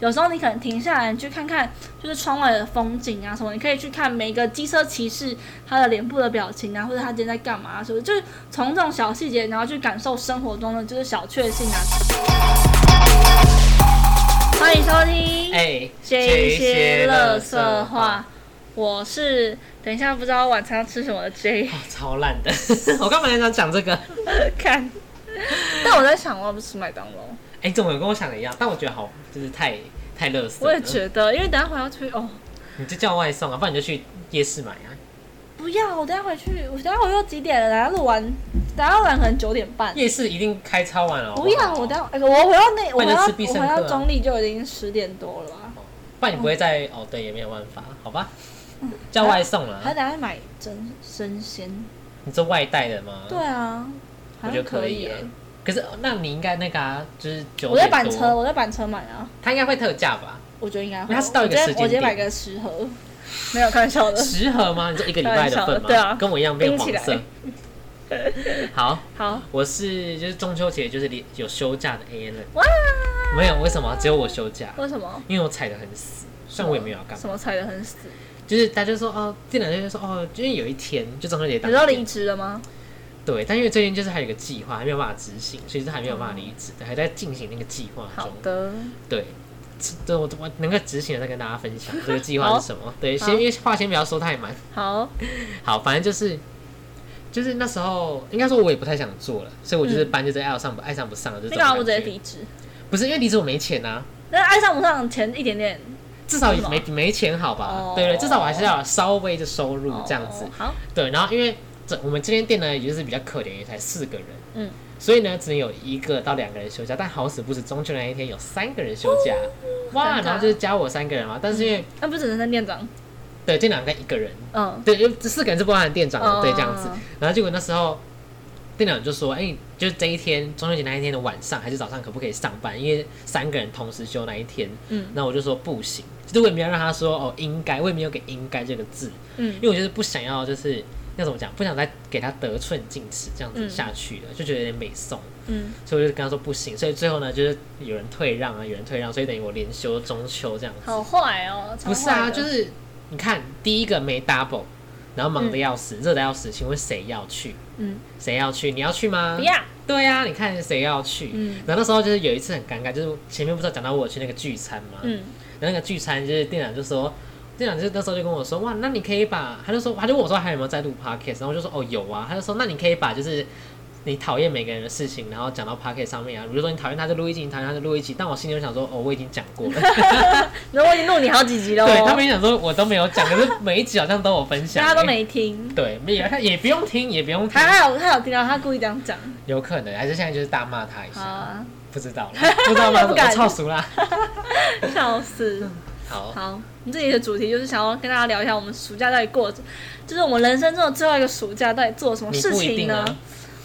有时候你可能停下来，你去看看，就是窗外的风景啊什么，你可以去看每个机车骑士他的脸部的表情啊，或者他今天在干嘛，是不是？就是从这种小细节，然后去感受生活中的就是小确幸啊。欢迎收听，哎，这一些乐色话，我是等一下不知道晚餐要吃什么的 J，哦超烂的，我刚本来想讲这个，看，但我在想我要不吃麦当劳。哎，怎么有跟我想的一样？但我觉得好，就是太太乐色。我也觉得，因为等下回要去哦。你就叫外送啊，不然你就去夜市买啊。不要，我等下回去，我等下回又几点了？等下录完，等下录完可能九点半。夜市一定开超晚哦。不要，我等下，我回到那，我回到我回到中立就已经十点多了吧。不然你不会再哦？对，也没有办法，好吧。叫外送了。还等下买真生鲜。你做外带的吗？对啊，我觉得可以。可是，那你应该那个啊，就是九我在板车，我在板车买啊。他应该会特价吧？我觉得应该会。他是到一个时间我直接买个十盒，没有开玩笑的。十盒吗？你这一个礼拜的份吗？对啊，跟我一样变黄色。好，好，我是就是中秋节就是有休假的 A N。哇！没有，为什么只有我休假？为什么？因为我踩的很死，虽然我也没有要干嘛。什么踩的很死？就是大家说哦，店长就说哦，因为有一天就中秋节，你知道离职了吗？对，但因为最近就是还有一个计划还没有办法执行，所以是还没有办法离职的，还在进行那个计划中。好的。对，对我我能够执行的再跟大家分享这个计划 是什么。对，先因为话先不要说太满。好。好，反正就是就是那时候应该说我也不太想做了，所以我就是班就在爱上不爱上不上，就你干嘛不直接离职？不是因为离职我没钱啊。那爱上不上钱一点点，至少也没没钱好吧？对对，至少我还是要稍微的收入这样子。好。对，然后因为。我们这间店呢，也就是比较可怜，也才四个人，嗯，所以呢，只能有一个到两个人休假。但好死不死，中秋那一天有三个人休假，哇！然后就是加我三个人嘛。但是因为那不只能当店长，对，店长跟一个人，嗯，对，因为这四个人是不含店长的，对，这样子。然后结果那时候店长就说：“哎，就是这一天中秋节那一天的晚上还是早上，可不可以上班？因为三个人同时休那一天。”嗯，那我就说不行。其实我也没有让他说哦，应该，我也没有给“应该”这个字，嗯，因为我就是不想要，就是。要怎么讲？不想再给他得寸进尺这样子下去了，就觉得有点美送。嗯，所以我就跟他说不行。所以最后呢，就是有人退让啊，有人退让，所以等于我连休中秋这样子。好坏哦！不是啊，就是你看第一个没 double，然后忙的要死，热的要死。请问谁要去？嗯，谁要去？你要去吗？不要。对呀，你看谁要去？嗯，然后那时候就是有一次很尴尬，就是前面不是讲到我去那个聚餐吗？嗯，那个聚餐就是店长就说。店长就那时候就跟我说，哇，那你可以把，他就说，他就问我说还有没有在录 podcast，然后我就说，哦，有啊。他就说，那你可以把就是你讨厌每个人的事情，然后讲到 podcast 上面啊。比如说你讨厌他就录一集，你讨厌他就录一集。但我心里就想说，哦，我已经讲过了。那我已经录你好几集了。对他们想说我都没有讲，可是每一集好像都有分享。大家都没听。对，没有他也不用听，也不用听。他还有他有听到，他故意这样讲。有可能，还是现在就是大骂他一下。不知道，不知道吗？我操熟啦。笑死。好。好。我们这里的主题就是想要跟大家聊一下，我们暑假到底过，就是我们人生中的最后一个暑假到底做了什么事情呢？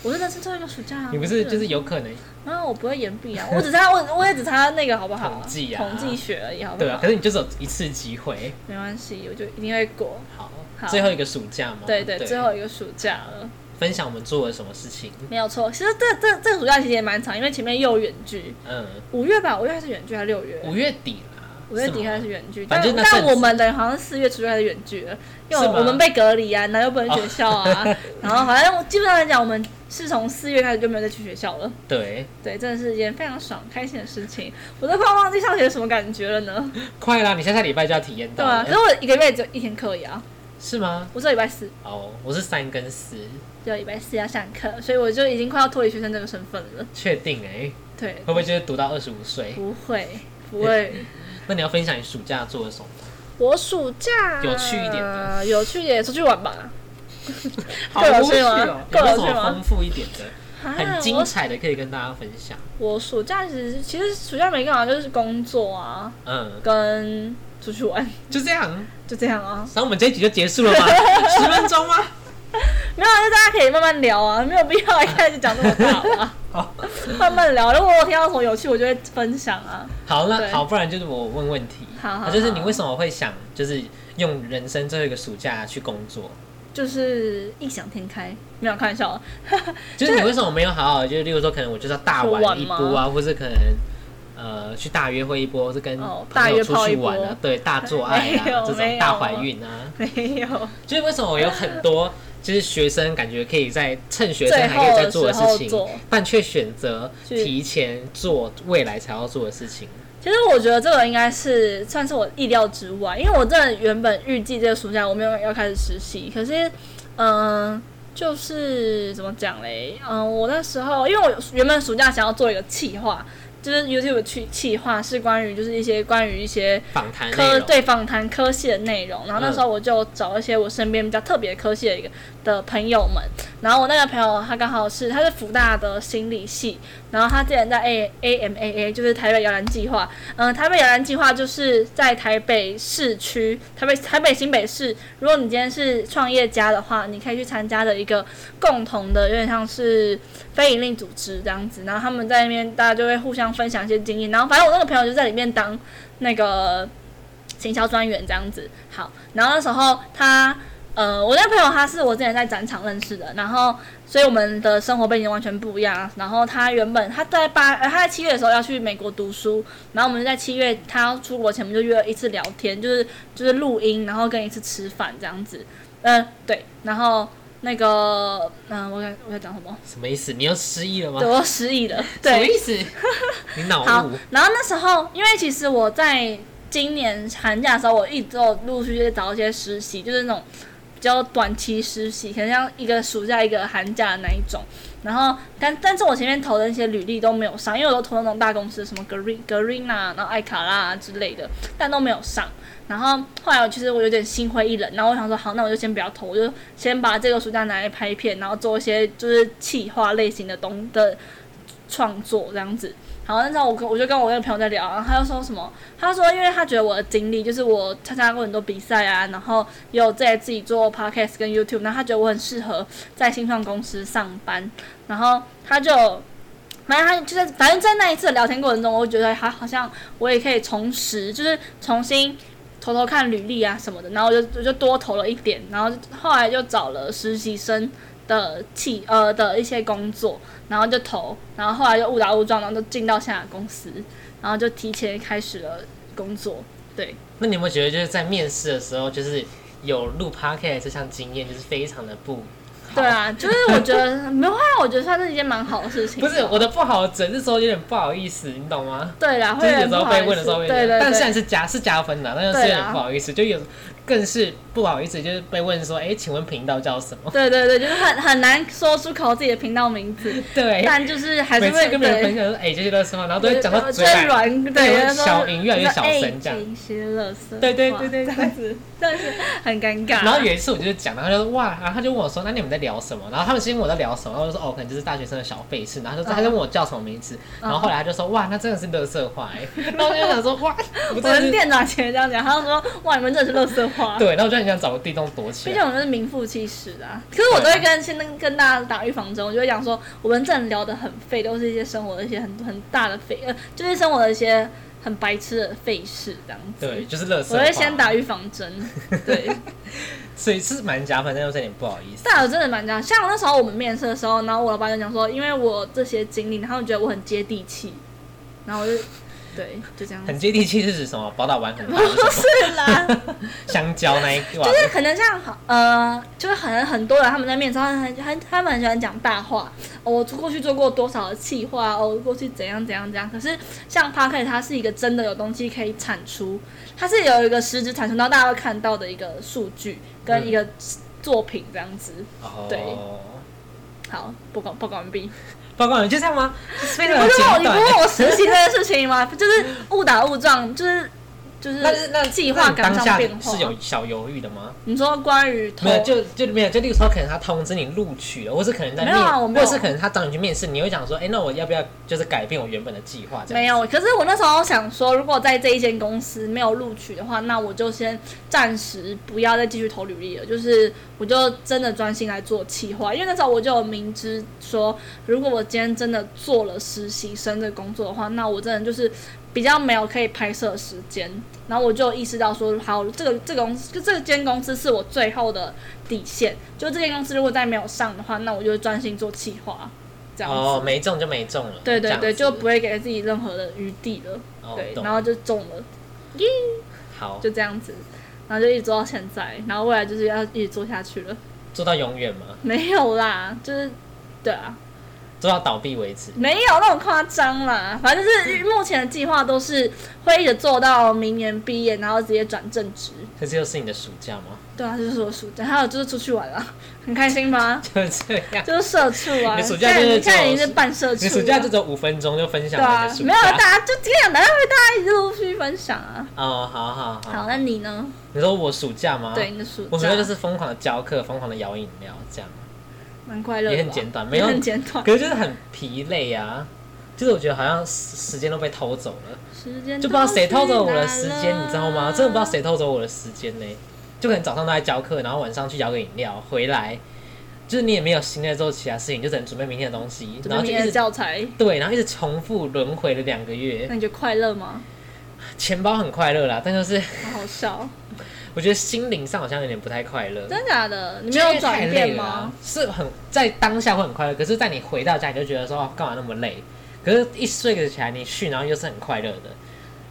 我是人生最后一个暑假啊，你不是就是有可能？啊，我不会延毕啊，我只差我我也只差那个好不好？统计啊，统计学而已，好不好？对啊，可是你就是有一次机会，没关系，我就一定会过。好，好最后一个暑假吗？对对，最后一个暑假了。分享我们做了什么事情？没有错，其实这这这个暑假其实也蛮长，因为前面又有远距，嗯，五月吧，五月还是远距还是六月？五月底。五月底开始远距，但但我们的好像四月初就开始远距了，因为我们被隔离啊，然后又不能学校啊，然后好像基本上来讲，我们是从四月开始就没有再去学校了。对对，真的是一件非常爽、开心的事情。我都快忘记上学什么感觉了呢。快啦，你下下礼拜就要体验到。对啊，可是我一个月只有一天课啊。是吗？我是礼拜四。哦，我是三跟四。就礼拜四要上课，所以我就已经快要脱离学生这个身份了。确定哎？对。会不会就是读到二十五岁？不会，不会。那你要分享你暑假做了什么？我暑假有趣一点的，有趣一点，出去玩吧。好有趣哦！有什么丰富一点的、很精彩的可以跟大家分享？我暑假其实其实暑假没干嘛，就是工作啊，嗯，跟出去玩，就这样，就这样啊。然后我们这一集就结束了吗？十分钟吗？没有，就大家可以慢慢聊啊，没有必要一开始讲这么大啊。好，慢慢聊。如果我听到什么有趣，我就会分享啊。好，那好，不然就是我问问题。好，就是你为什么会想，就是用人生最后一个暑假去工作？就是异想天开，没有开玩笑。就是你为什么没有好好？就是例如说，可能我就是要大玩一波啊，或是可能呃去大约会一波，是跟朋友出去玩啊，对，大做爱啊，这种大怀孕啊，没有。就是为什么我有很多就是学生感觉可以在趁学生还可以在做的事情，但却选择提前做未来才要做的事情。其实我觉得这个应该是算是我意料之外，因为我真的原本预计这个暑假我没有要开始实习，可是，嗯，就是怎么讲嘞？嗯，我那时候因为我原本暑假想要做一个企划。就是 YouTube 去企划是关于就是一些关于一些访谈科对访谈科系的内容，然后那时候我就找一些我身边比较特别科系的一个的朋友们，然后我那个朋友他刚好是他是福大的心理系，然后他之前在 A A M A A 就是台北摇篮计划，嗯，台北摇篮计划就是在台北市区台北台北新北市，如果你今天是创业家的话，你可以去参加的一个共同的有点像是非营利组织这样子，然后他们在那边大家就会互相。分享一些经验，然后反正我那个朋友就在里面当那个行销专员这样子。好，然后那时候他，呃，我那个朋友他是我之前在展场认识的，然后所以我们的生活背景完全不一样。然后他原本他在八，呃，他在七月的时候要去美国读书，然后我们在七月他要出国前，我们就约了一次聊天，就是就是录音，然后跟一次吃饭这样子。嗯，对，然后。那个，嗯，我该我该讲什么？什么意思？你又失忆了吗？对，我失忆了。什么意思？你脑雾。好，然后那时候，因为其实我在今年寒假的时候，我一直都陆续在找一些实习，就是那种比比较短期实习，可能像一个暑假、一个寒假的那一种。然后，但但是我前面投的那些履历都没有上，因为我都投那种大公司，什么格瑞格瑞娜，然后艾卡拉之类的，但都没有上。然后后来，其实我有点心灰意冷。然后我想说，好，那我就先不要投，我就先把这个暑假拿来拍片，然后做一些就是企划类型的东的创作这样子。好，那时候我跟我就跟我那个朋友在聊，然后他就说什么？他说，因为他觉得我的经历就是我参加过很多比赛啊，然后也有在自己做 podcast 跟 YouTube，然后他觉得我很适合在新创公司上班。然后他就，反正他就在反正在那一次聊天过程中，我觉得他好像我也可以重拾，就是重新。偷偷看履历啊什么的，然后我就我就多投了一点，然后后来就找了实习生的企呃的一些工作，然后就投，然后后来就误打误撞，然后就进到下公司，然后就提前开始了工作。对，那你有没有觉得就是在面试的时候，就是有录 podcast 这项经验，就是非常的不？对啊，就是我觉得没有啊，我觉得算是一件蛮好的事情。不是我的不好，整是说有点不好意思，你懂吗？对啦，就是有时候被问的时候，对对对，但虽然是加是加分的，但是有点不好意思，就有。更是不好意思，就是被问说：“哎，请问频道叫什么？”对对对，就是很很难说出口自己的频道名字。对，但就是还是会跟别人分享说：“哎，这些乐色话。”然后都会讲到嘴软，对，小音越来越小声这样。一些乐色，对对对对，这样子，但是很尴尬。然后有一次我就讲，然后就说：“哇！”然后他就问我说：“那你们在聊什么？”然后他们先问我在聊什么，然后我就说：“哦，可能就是大学生的小费事。”然后他就他就问我叫什么名字，然后后来他就说：“哇，那真的是乐色话哎。”然后我就想说：“哇！”我们店长前这样讲，他就说：“哇，你们真的是乐色话。”对，然后我就很想。找个地洞躲起来。毕竟我们是名副其实的，可是我都会跟先跟跟大家打预防针，我就会讲说，我们这聊的很废，都是一些生活的一些很很大的废，呃，就是生活的一些很白痴的废事这样子。对，就是乐。我会先打预防针，对。所以是蛮加分，但又有点不好意思。但我真的蛮加，像那时候我们面试的时候，然后我老板就讲说，因为我这些经历，然后觉得我很接地气，然后我就。对，就这样。很接地气是指什么？宝岛湾很 不是啦，香蕉那一个。就是可能像呃，就是很很多人他们在面试，很很他们很喜欢讲大话。我过去做过多少的气话，哦，过去怎样怎样怎样。可是像 p a r k 它是一个真的有东西可以产出，它是有一个实质产出到大家会看到的一个数据跟一个作品这样子。对。好，报告报告完毕。报告，你就这样吗？不是我，你不问我实习这件事情吗？就是误打误撞，就是。就是那那计划赶上变化是有小犹豫的吗？你说关于没有就就没有就例如说可能他通知你录取了，或是可能在面，或是可能他找你去面试，你会想说，哎，那我要不要就是改变我原本的计划？没有，可是我那时候想说，如果在这一间公司没有录取的话，那我就先暂时不要再继续投履历了，就是我就真的专心来做企划，因为那时候我就有明知说，如果我今天真的做了实习生的工作的话，那我真的就是。比较没有可以拍摄时间，然后我就意识到说，好，这个这个公司就这间公司是我最后的底线。就这间公司如果再没有上的话，那我就专心做企划。这样子。哦，没中就没中了。对对对，就不会给自己任何的余地了。对，然后就中了，耶！好，就这样子，然后就一直做到现在，然后未来就是要一直做下去了。做到永远吗？没有啦，就是，对啊。做到倒闭为止，没有那么夸张啦。反正是目前的计划都是会一直做到明年毕业，然后直接转正职。这就是你的暑假吗？对啊，就是我暑假，还有就是出去玩了，很开心吗？就是这样，就是社畜啊。你暑假就是看你是半社畜，你暑假就只有五分钟就分享。对啊，没有大家就尽量的让大家一直陆续分享啊。哦，好好好。好，那你呢？你说我暑假吗？对，你的暑假。我暑假就是疯狂的教课，疯狂的摇饮料，这样。蛮快乐，也很简短，没有很简短，可是就是很疲累啊。就是我觉得好像时间都被偷走了，时间就不知道谁偷走我的时间，你知道吗？真的不知道谁偷走我的时间呢。就可能早上都在教课，然后晚上去摇个饮料，回来就是你也没有心在做其他事情，就只能准备明天的东西，然后就一直教材，对，然后一直重复轮回了两个月。那你觉得快乐吗？钱包很快乐啦，但就是，好笑。我觉得心灵上好像有点不太快乐，真的假的？你没有转变吗？是很在当下会很快乐，可是，在你回到家，你就觉得说，干嘛那么累？可是，一睡起来，你去，然后又是很快乐的，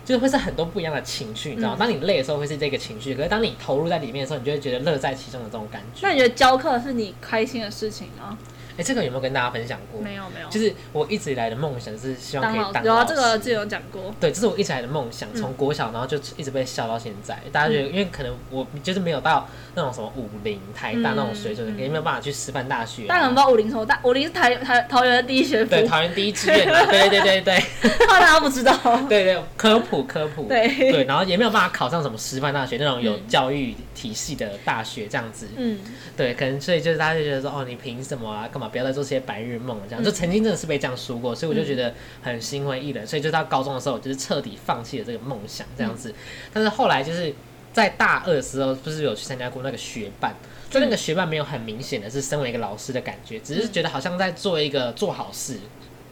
就是会是很多不一样的情绪，你知道吗？当你累的时候，会是这个情绪；，可是当你投入在里面的时候，你就会觉得乐在其中的这种感觉。那你觉得教课是你开心的事情吗？哎，这个有没有跟大家分享过？没有没有，就是我一直以来的梦想是希望可以当有啊，这个之前有讲过。对，这是我一直来的梦想，从国小然后就一直被笑到现在。大家觉得，因为可能我就是没有到那种什么武林、台大那种水准，也没有办法去师范大学。大家不知道武林什么大？武林是台台桃园的第一学府，对，桃园第一志愿。对对对对，怕大家不知道。对对，科普科普。对对，然后也没有办法考上什么师范大学那种有教育体系的大学这样子。嗯，对，可能所以就是大家就觉得说，哦，你凭什么啊？干嘛不要再做这些白？日梦这样，就曾经真的是被这样说过，所以我就觉得很心灰意冷。所以就到高中的时候，我就是彻底放弃了这个梦想这样子。但是后来就是在大二的时候，不是有去参加过那个学办？就那个学伴没有很明显的是身为一个老师的感觉，只是觉得好像在做一个做好事。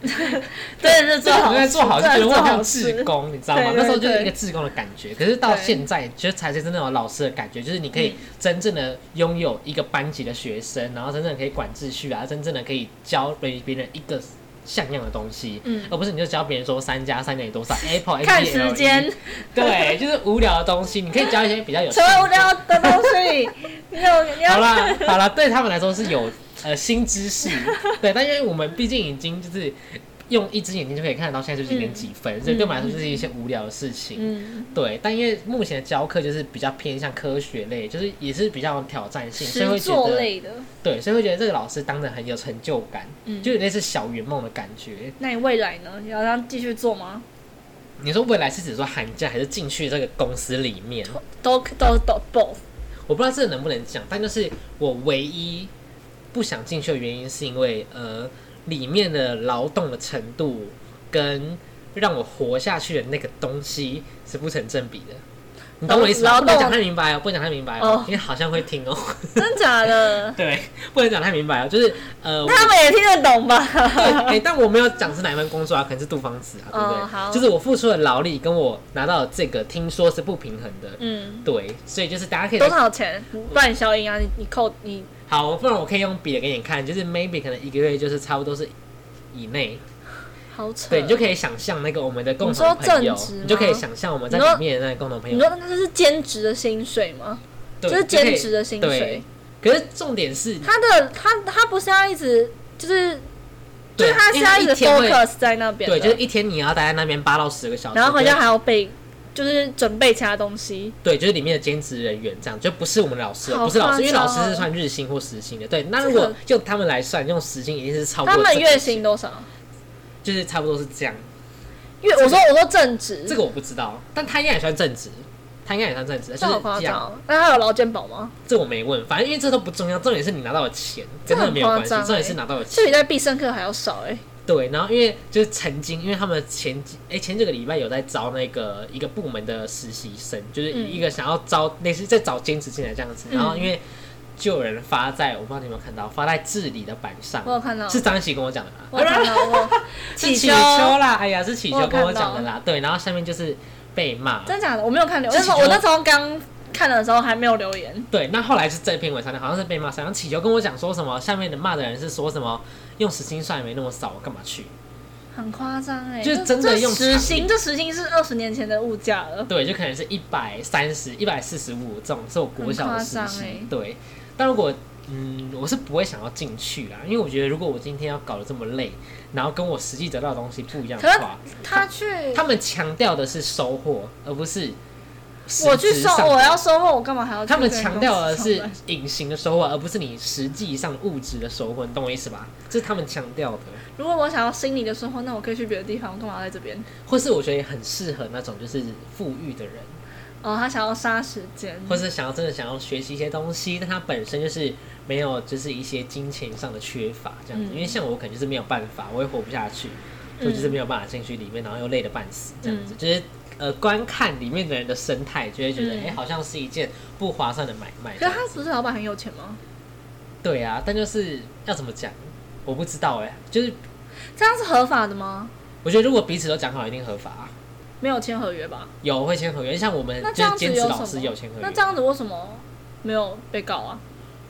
对，是做好，在做好事，做好志工，你知道吗？那时候就是一个志工的感觉。可是到现在，其实才是真正有老师的感觉，就是你可以真正的拥有一个班级的学生，然后真正可以管秩序啊，真正的可以教给别人一个像样的东西，嗯，而不是你就教别人说三加三等于多少，Apple 看时间，对，就是无聊的东西，你可以教一些比较有 什么无聊的东西？好了好了，对他们来说是有。呃，新知识，对，但因为我们毕竟已经就是用一只眼睛就可以看得到现在是几点几分，所以对我们来说就是一些无聊的事情，嗯，对。但因为目前的教课就是比较偏向科学类，就是也是比较有挑战性，所以会觉得对，所以会觉得这个老师当的很有成就感，嗯，就有类似小圆梦的感觉。那你未来呢？要让继续做吗？你说未来是指说寒假还是进去这个公司里面？都都都 both。我不知道这能不能讲，但就是我唯一。不想进去的原因是因为，呃，里面的劳动的程度跟让我活下去的那个东西是不成正比的。你懂我意思吗？不能讲太明白哦，不能讲太明白哦，因为好像会听哦。真假的？对，不能讲太明白哦，就是呃，他们也听得懂吧？对，但我没有讲是哪一份工作啊，可能是杜芳子啊，对不对？好，就是我付出的劳力跟我拿到这个，听说是不平衡的。嗯，对，所以就是大家可以多少钱？不然消音啊，你你扣你。好，不然我可以用笔给你看，就是 maybe 可能一个月就是差不多是以内。好扯。对，你就可以想象那个我们的共同朋友，你就可以想象我们在里面的那个共同朋友。你说那是兼职的薪水吗？就是兼职的薪水。可是重点是，他的他他不是要一直就是，就是他是要一直 focus 在那边。对，就是一天你要待在那边八到十个小时，然后好像还要备。就是准备其他东西，对，就是里面的兼职人员这样，就不是我们老师，不是老师，因为老师是算日薪或时薪的。对，那如果就他们来算，用时薪一定是超过。他们月薪多少？就是差不多是这样。因为，我说我说正职，这个我不知道，但他应该也算正职，他应该也算正职。这好夸张，那他有劳健保吗？这我没问，反正因为这都不重要，重点是你拿到了钱，真的没有关系，重点是拿到的钱，这比在必胜客还要少哎。对，然后因为就是曾经，因为他们前几哎前几个礼拜有在招那个一个部门的实习生，就是一个想要招类似在找兼职进来这样子。然后因为就有人发在我不知道你有没有看到，发在治理的板上，我有看到，是张琪跟我讲的啦。我看到，我 是祈求啦，哎呀，是祈求跟我讲的啦。对，然后下面就是被骂，真假的我没有看到，我那时候我那时候刚看的时候还没有留言。对，那后来是这篇文章，好像是被骂，然后祈求跟我讲说什么，下面的骂的人是说什么用时薪算也没那么少，我干嘛去？很夸张哎，就真的用时薪，这时薪是二十年前的物价了。对，就可能是一百三十一百四十五这种是我国小的时薪。对，但如果嗯，我是不会想要进去啦，因为我觉得如果我今天要搞得这么累，然后跟我实际得到的东西不一样的话，他去他们强调的是收获，而不是我去收我要收获，我干嘛还要？他们强调的是隐形的收获，而不是你实际上物质的收获，你懂我意思吧？这是他们强调的。如果我想要心理的收获，那我可以去别的地方，我干嘛在这边？或是我觉得也很适合那种就是富裕的人。哦，他想要杀时间，或是想要真的想要学习一些东西，但他本身就是没有就是一些金钱上的缺乏这样子。因为像我可能就是没有办法，我也活不下去，我就是没有办法进去里面，然后又累得半死这样子。就是呃，观看里面的人的生态，就会觉得哎，好像是一件不划算的买卖。可是他不是老板很有钱吗？对啊，但就是要怎么讲，我不知道哎，就是这样是合法的吗？我觉得如果彼此都讲好，一定合法。没有签合约吧？有会签合约，像我们就兼职老师有签合约。那这样子为什么没有被告啊？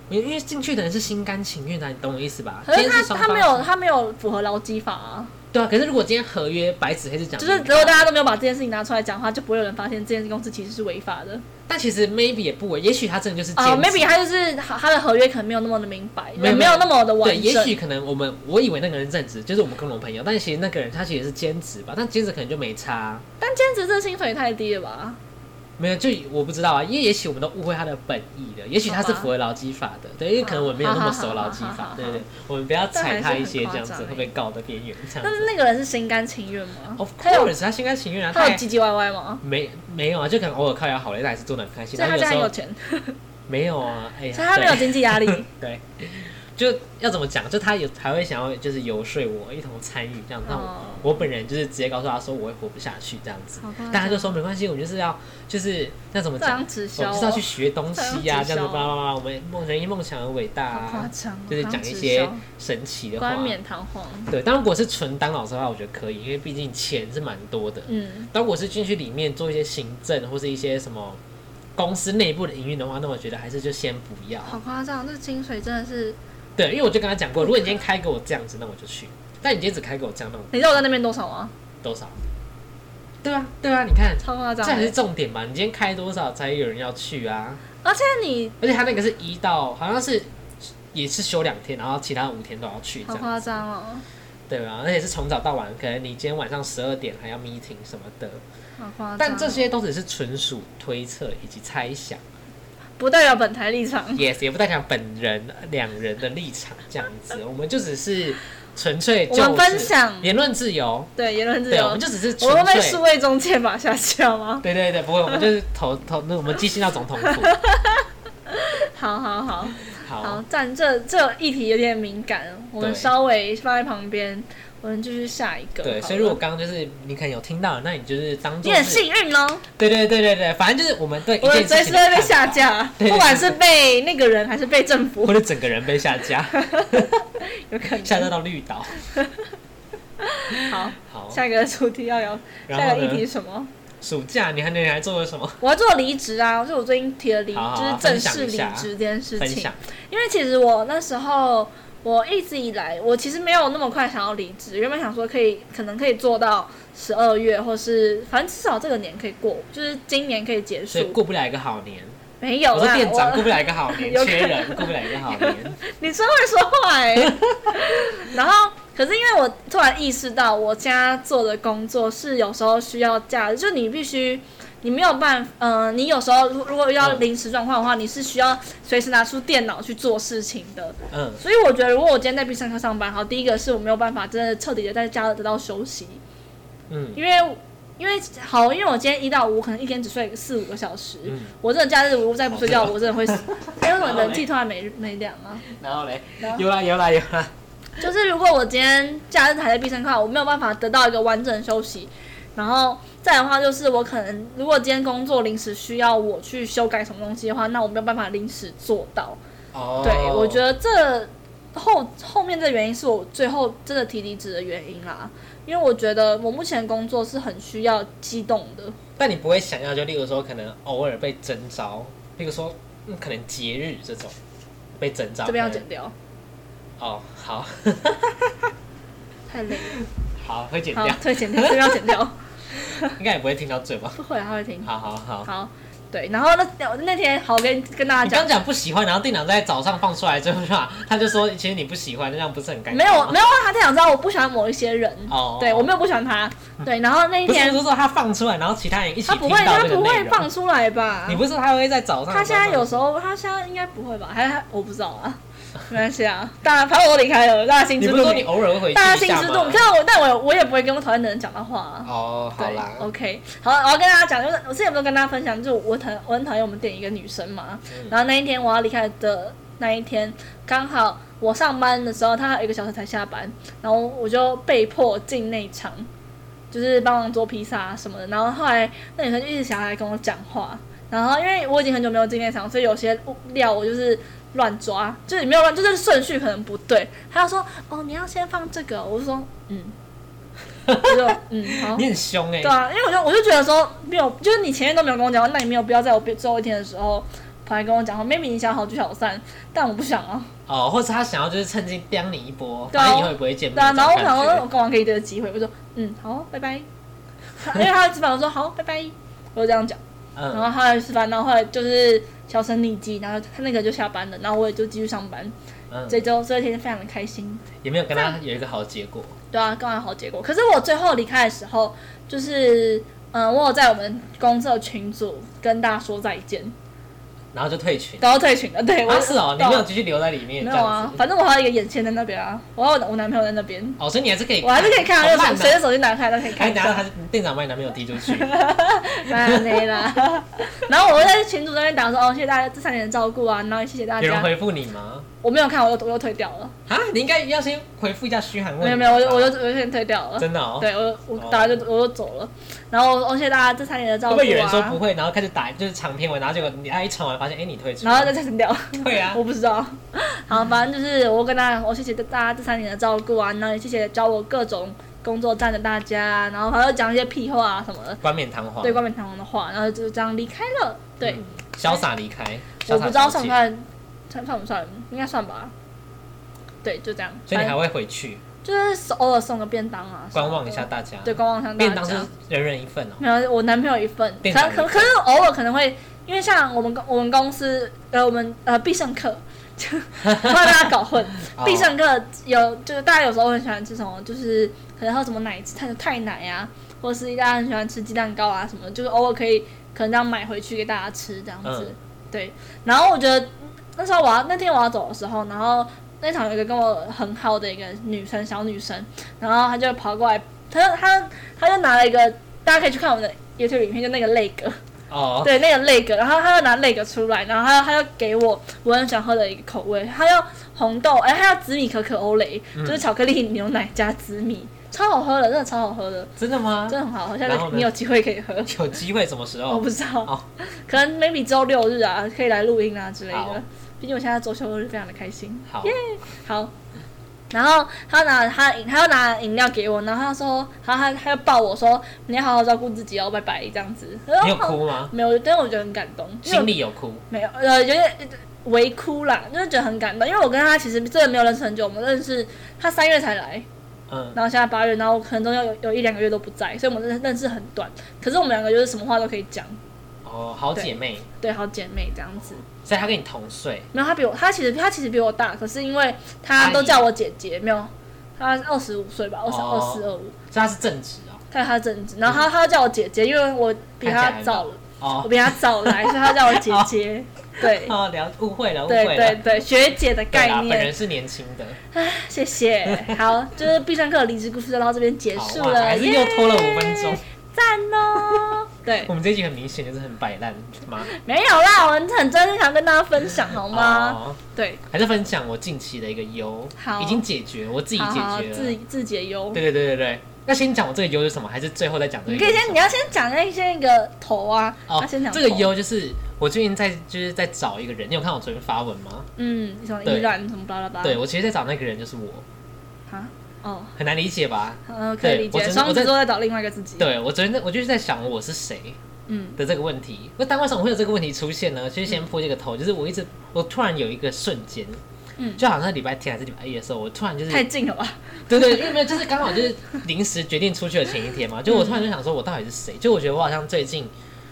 因为进去的人是心甘情愿的，你懂我意思吧？可是他他没有他没有符合劳基法啊。对啊，可是如果今天合约白纸黑字讲，就是如果大家都没有把这件事情拿出来讲的话，就不会有人发现这件公司其实是违法的。但其实 maybe 也不为，也许他真的就是哦，maybe 他就是他的合约可能没有那么的明白，没没有那么的完整。对，也许可能我们我以为那个人正职，就是我们共同朋友，但其实那个人他其实是兼职吧，但兼职可能就没差。但兼职这薪水也太低了吧？没有，就我不知道啊，因为也许我们都误会他的本意了，也许他是符合劳基法的，对，因为可能我没有那么熟劳基法，对对，我们不要踩他一些这样子会被告的边缘。但是那个人是心甘情愿吗？Of course，他心甘情愿啊。他有唧唧歪歪吗？没没有啊，就可能偶尔靠牙好累，但还是做的很开心。所以他家很有钱。没有啊，哎呀，所以他没有经济压力。对。就要怎么讲？就他有还会想要就是游说我一同参与这样，那我我本人就是直接告诉他说我会活不下去这样子，但他就说没关系，我们就是要就是那怎么讲？我就是要去学东西呀，这样子巴拉巴拉，我们梦人因梦想而伟大啊，就是讲一些神奇的话，冠冕堂皇。对，但如果是纯当老师的话，我觉得可以，因为毕竟钱是蛮多的。嗯，但如果是进去里面做一些行政或是一些什么公司内部的营运的话，那我觉得还是就先不要。好夸张，这薪水真的是。对，因为我就跟他讲过，如果你今天开给我这样子，那我就去。但你今天只开给我这样，那你知道我在那边多少吗？多少？对啊，对啊，你看，超夸张，这才是重点嘛！你今天开多少才有人要去啊？而且你，而且他那个是一到，好像是也是休两天，然后其他五天都要去，好夸张哦。对啊，而且是从早到晚，可能你今天晚上十二点还要 meeting 什么的，好夸张。但这些都只是纯属推测以及猜想。不代表本台立场，yes，也不代表本人两人的立场，这样子，我们就只是纯粹我们分享。言论自由，对言论自由，我们就只是我们被数位中介法下架吗？对对对，不会，我们就是 投投那我们寄信到总统府。好好好。好，但这这议题有点敏感，我们稍微放在旁边。我们就是下一个。对，所以如果刚刚就是你可能有听到，那你就是当做你很幸运喽。对对对对对，反正就是我们对。我们随时会被下架，不管是被那个人还是被政府，或者整个人被下架，有可能下架到绿岛。好，好，下一个主题要有，下一个议题是什么？暑假你还你还做了什么？我要做离职啊！就我最近提了离，就是正式离职这件事情。因为其实我那时候。我一直以来，我其实没有那么快想要离职。原本想说可以，可能可以做到十二月，或是反正至少这个年可以过，就是今年可以结束。过不了一个好年。没有，我是店长，过不了一个好年，缺人，过不了一个好年。你真会说话哎！然后，可是因为我突然意识到，我家做的工作是有时候需要假日，就你必须。你没有办法，嗯，你有时候如果要临时状况的话，你是需要随时拿出电脑去做事情的。嗯，所以我觉得，如果我今天在必胜客上班，好，第一个是我没有办法真的彻底的在家得到休息。嗯，因为因为好，因为我今天一到五可能一天只睡四五个小时。嗯，我真的假日如果再不睡觉，我真的会死。因 为我人气突然没没亮啊。然后嘞，有啦有啦有啦。就是如果我今天假日还在必胜客，我没有办法得到一个完整休息，然后。再的话就是，我可能如果今天工作临时需要我去修改什么东西的话，那我没有办法临时做到。哦，对，我觉得这后后面这原因是我最后真的提离职的原因啦。因为我觉得我目前工作是很需要机动的。但你不会想要，就例如说，可能偶尔被征召，例如说，嗯，可能节日这种被征召，这边要剪掉。哦，好。太累了。好，会剪掉。会剪掉，这边要剪掉。应该也不会听到嘴吧？不会，他会听。好好好。好。对，然后那那天好跟跟大家讲，刚讲不喜欢，然后店长在早上放出来之后，他就说其实你不喜欢，这样不是很尴尬。没有没有啊，他店长知道我不喜欢某一些人，哦，对我没有不喜欢他，对，然后那一天不是说他放出来，然后其他人一起他不会，他不会放出来吧？你不是他会在早上？他现在有时候，他现在应该不会吧？还我不知道啊。没关系啊，大家反正我离开了，大家心知肚明。你不说你偶尔会回大家心知肚明，但我但我我也不会跟我讨厌的人讲的话。哦，好啦，OK，好，我要跟大家讲，就是我之前不是跟大家分享，就是我讨我很讨厌我们店一个女生嘛。然后那一天我要离开的那一天，刚好我上班的时候，她还有一个小时才下班，然后我就被迫进内场，就是帮忙做披萨什么的。然后后来那女生就一直想要来跟我讲话，然后因为我已经很久没有进内场，所以有些料我就是。乱抓，就是你没有乱，就是顺序可能不对。他就说哦，你要先放这个，我就说嗯，我就嗯，好，你很凶哎。对啊，因为我就我就觉得说没有，就是你前面都没有跟我讲话，那你没有必要在我最后一天的时候跑来跟我讲说。maybe 你想好聚好散，但我不想啊。哦，或者他想要就是趁机刁你一波，反正以后也不会见面。对啊，然后我想说我干嘛给你这个机会？我说嗯，好，拜拜。因为他基本上说好，拜拜。我就这样讲。然后后来吃饭，然后后来就是销声匿迹，然后他那个就下班了，然后我也就继续上班。嗯，这周这一天非常的开心。也没有跟他有一个好结果。对啊，刚好好结果。可是我最后离开的时候，就是嗯，我有在我们公社群组跟大家说再见。然后就退群，然后退群了。对，我是哦，你没有继续留在里面。没有啊，反正我还有一个眼线在那边啊，我有我男朋友在那边。哦，所以你还是可以，我还是可以看，就是随着手机拿开都可以看。等下他店长把你男朋友踢出去。没啦。然后我在群主那边打说，哦，谢谢大家这三年的照顾啊，然后谢谢大家。有人回复你吗？我没有看，我又我又退掉了。啊，你应该要先回复一下嘘寒问。没有没有，我就我就我就先退掉了。真的哦。对我我打就我就走了。然后我谢谢大家这三年的照顾啊。会不会有人说不会，然后开始打就是长篇文，然后结果你一传完发现哎你退出，然后再删掉。对啊。我不知道。好，反正就是我跟大家，我谢谢大家这三年的照顾啊，然后也谢谢教我各种工作站的大家，然后还要讲一些屁话啊什么的。冠冕堂皇。对，冠冕堂皇的话，然后就这样离开了。对。潇洒离开。我不知道算不算，算算不算？应该算吧。对，就这样。所以你还会回去？就是偶尔送个便当啊，观望一下大家。对，观望一下大家。便当是人人一份哦。没有，我男朋友一份。可可可是偶尔可能会，因为像我们公我们公司呃我们呃必胜客，怕大家搞混。必胜客有就是大家有时候很喜欢吃什么，就是可能还有什么奶太太奶啊，或者是大家很喜欢吃鸡蛋糕啊什么，就是偶尔可以可能这样买回去给大家吃这样子。对。然后我觉得那时候我要那天我要走的时候，然后。那场有一个跟我很好的一个女生，小女生，然后她就跑过来，她就她她就拿了一个，大家可以去看我们的 YouTube 影片，就那个泪格，哦，对，那个泪格，然后她就拿泪格出来，然后她她就给我我很想喝的一个口味，她要红豆，哎，她要紫米可可欧蕾，就是巧克力牛奶加紫米，超好喝的，真的超好喝的，真的吗？真的很好喝，下次你有机会可以喝，有机会什么时候？我不知道，可能 maybe 周六日啊，可以来录音啊之类的。毕竟我现在周休日非常的开心，好，好，然后他拿他饮，他要拿饮料给我，然后他说，然后他他要抱我说，你要好好照顾自己哦，拜拜，这样子。你有哭吗？没有，但是我觉得很感动。心里有哭？没有，呃，有点微哭啦，就是觉得很感动，因为我跟他其实真的没有认识很久，我们认识他三月才来，嗯，然后现在八月，然后可能中间有有一两个月都不在，所以我们认认识很短，可是我们两个就是什么话都可以讲。哦，好姐妹，对，好姐妹这样子。所以她跟你同岁？没有，她比我，她其实她其实比我大，可是因为她都叫我姐姐，没有，她二十五岁吧，二十二四二五。所以她是正直哦。对，她正直，然后她她叫我姐姐，因为我比她早，我比她早来，所以她叫我姐姐。对，哦，了，误会了，误会了。对对对，学姐的概念。本人是年轻的。唉，谢谢。好，就是必胜客离职故事就到这边结束了，还是又拖了五分钟。赞哦！对，我们这一集很明显就是很摆烂吗？没有啦，我很真心想跟大家分享，好吗？对，还是分享我近期的一个忧，已经解决，我自己解决了，自自解忧。对对对对对，那先讲我这个忧是什么，还是最后再讲这个？你可以先，你要先讲那些那个头啊。哦，先讲这个忧，就是我最近在就是在找一个人，你有看我昨天发文吗？嗯，什么依然什么巴拉巴拉。对，我其实在找那个人就是我。啊？哦，很难理解吧？嗯，可以理解。双子座在找另外一个自己。对我昨天，我就是在想我是谁。嗯的这个问题。那但为什么会有这个问题出现呢？其实先铺这个头，就是我一直我突然有一个瞬间，嗯，就好像礼拜天还是礼拜一的时候，我突然就是太近了吧？对对，因为没有，就是刚好就是临时决定出去的前一天嘛，就我突然就想说，我到底是谁？就我觉得我好像最近